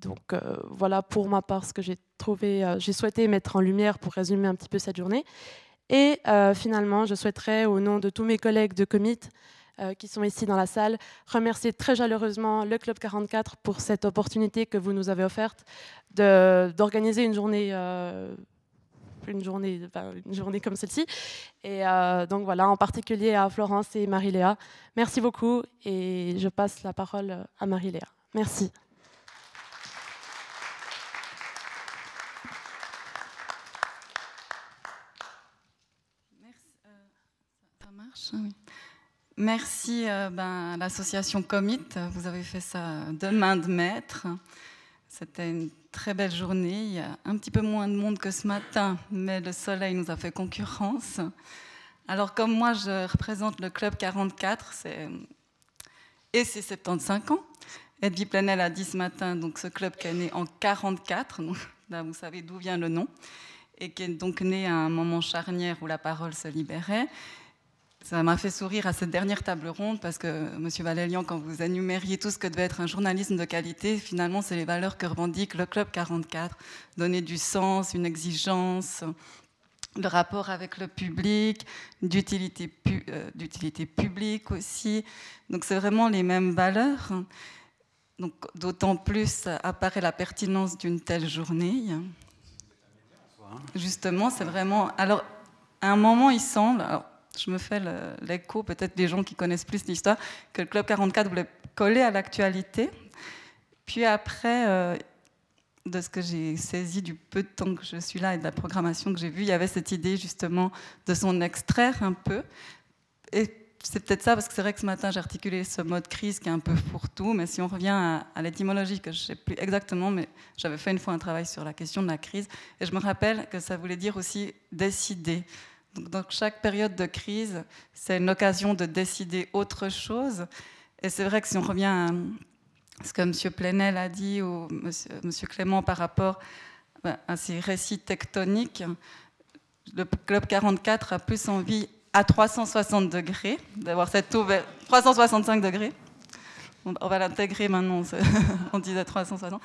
Donc euh, voilà pour ma part ce que j'ai trouvé, j'ai souhaité mettre en lumière pour résumer un petit peu cette journée. Et finalement, je souhaiterais, au nom de tous mes collègues de Commit, qui sont ici dans la salle, remercier très chaleureusement le Club 44 pour cette opportunité que vous nous avez offerte d'organiser une journée journée, une journée comme celle-ci. Et euh, donc voilà, en particulier à Florence et Marie-Léa. Merci beaucoup et je passe la parole à Marie-Léa. Merci. Merci, euh, Merci euh, ben, à l'association Commit. Vous avez fait ça de main de maître. C'était une très belle journée. Il y a un petit peu moins de monde que ce matin, mais le soleil nous a fait concurrence. Alors, comme moi, je représente le Club 44, et c'est 75 ans. Edwy Planel a dit ce matin, donc ce club qui est né en 44, donc là vous savez d'où vient le nom, et qui est donc né à un moment charnière où la parole se libérait. Ça m'a fait sourire à cette dernière table ronde parce que, Monsieur Valélian, quand vous énumériez tout ce que devait être un journalisme de qualité, finalement, c'est les valeurs que revendique le Club 44. Donner du sens, une exigence, le rapport avec le public, d'utilité, euh, d'utilité publique aussi. Donc, c'est vraiment les mêmes valeurs. donc d'autant plus apparaît la pertinence d'une telle journée. Justement, c'est vraiment. Alors, à un moment, il semble. Je me fais l'écho, peut-être des gens qui connaissent plus l'histoire, que le Club 44 voulait coller à l'actualité. Puis après, euh, de ce que j'ai saisi du peu de temps que je suis là et de la programmation que j'ai vue, il y avait cette idée justement de s'en extraire un peu. Et c'est peut-être ça, parce que c'est vrai que ce matin j'ai articulé ce mode crise qui est un peu pour tout, mais si on revient à, l'étymologie, que je ne sais plus exactement, mais j'avais fait une fois un travail sur la question de la crise, et je me rappelle que ça voulait dire aussi décider. Donc, chaque période de crise, c'est une occasion de décider autre chose. Et c'est vrai que si on revient à ce que M. Plenel a dit, ou M. Clément par rapport ben, à ces récits tectoniques, le Club 44 a plus envie à 360 degrés, d'avoir cette ouverture, 365 degrés. On va l'intégrer maintenant, on disait 360,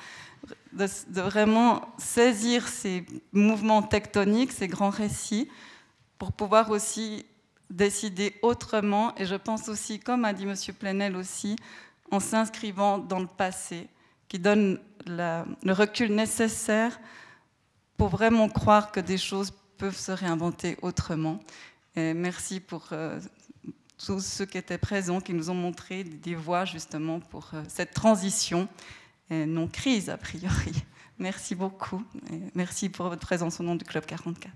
de, de, vraiment saisir ces mouvements tectoniques, ces grands récits, pour pouvoir aussi décider autrement. Et je pense aussi, comme a dit M. Plenel aussi, en s'inscrivant dans le passé, qui donne le recul nécessaire pour vraiment croire que des choses peuvent se réinventer autrement. Merci pour euh, tous ceux qui étaient présents, qui nous ont montré des voies justement pour euh, cette transition, non crise a priori. Merci beaucoup merci pour votre présence au nom du Club 44.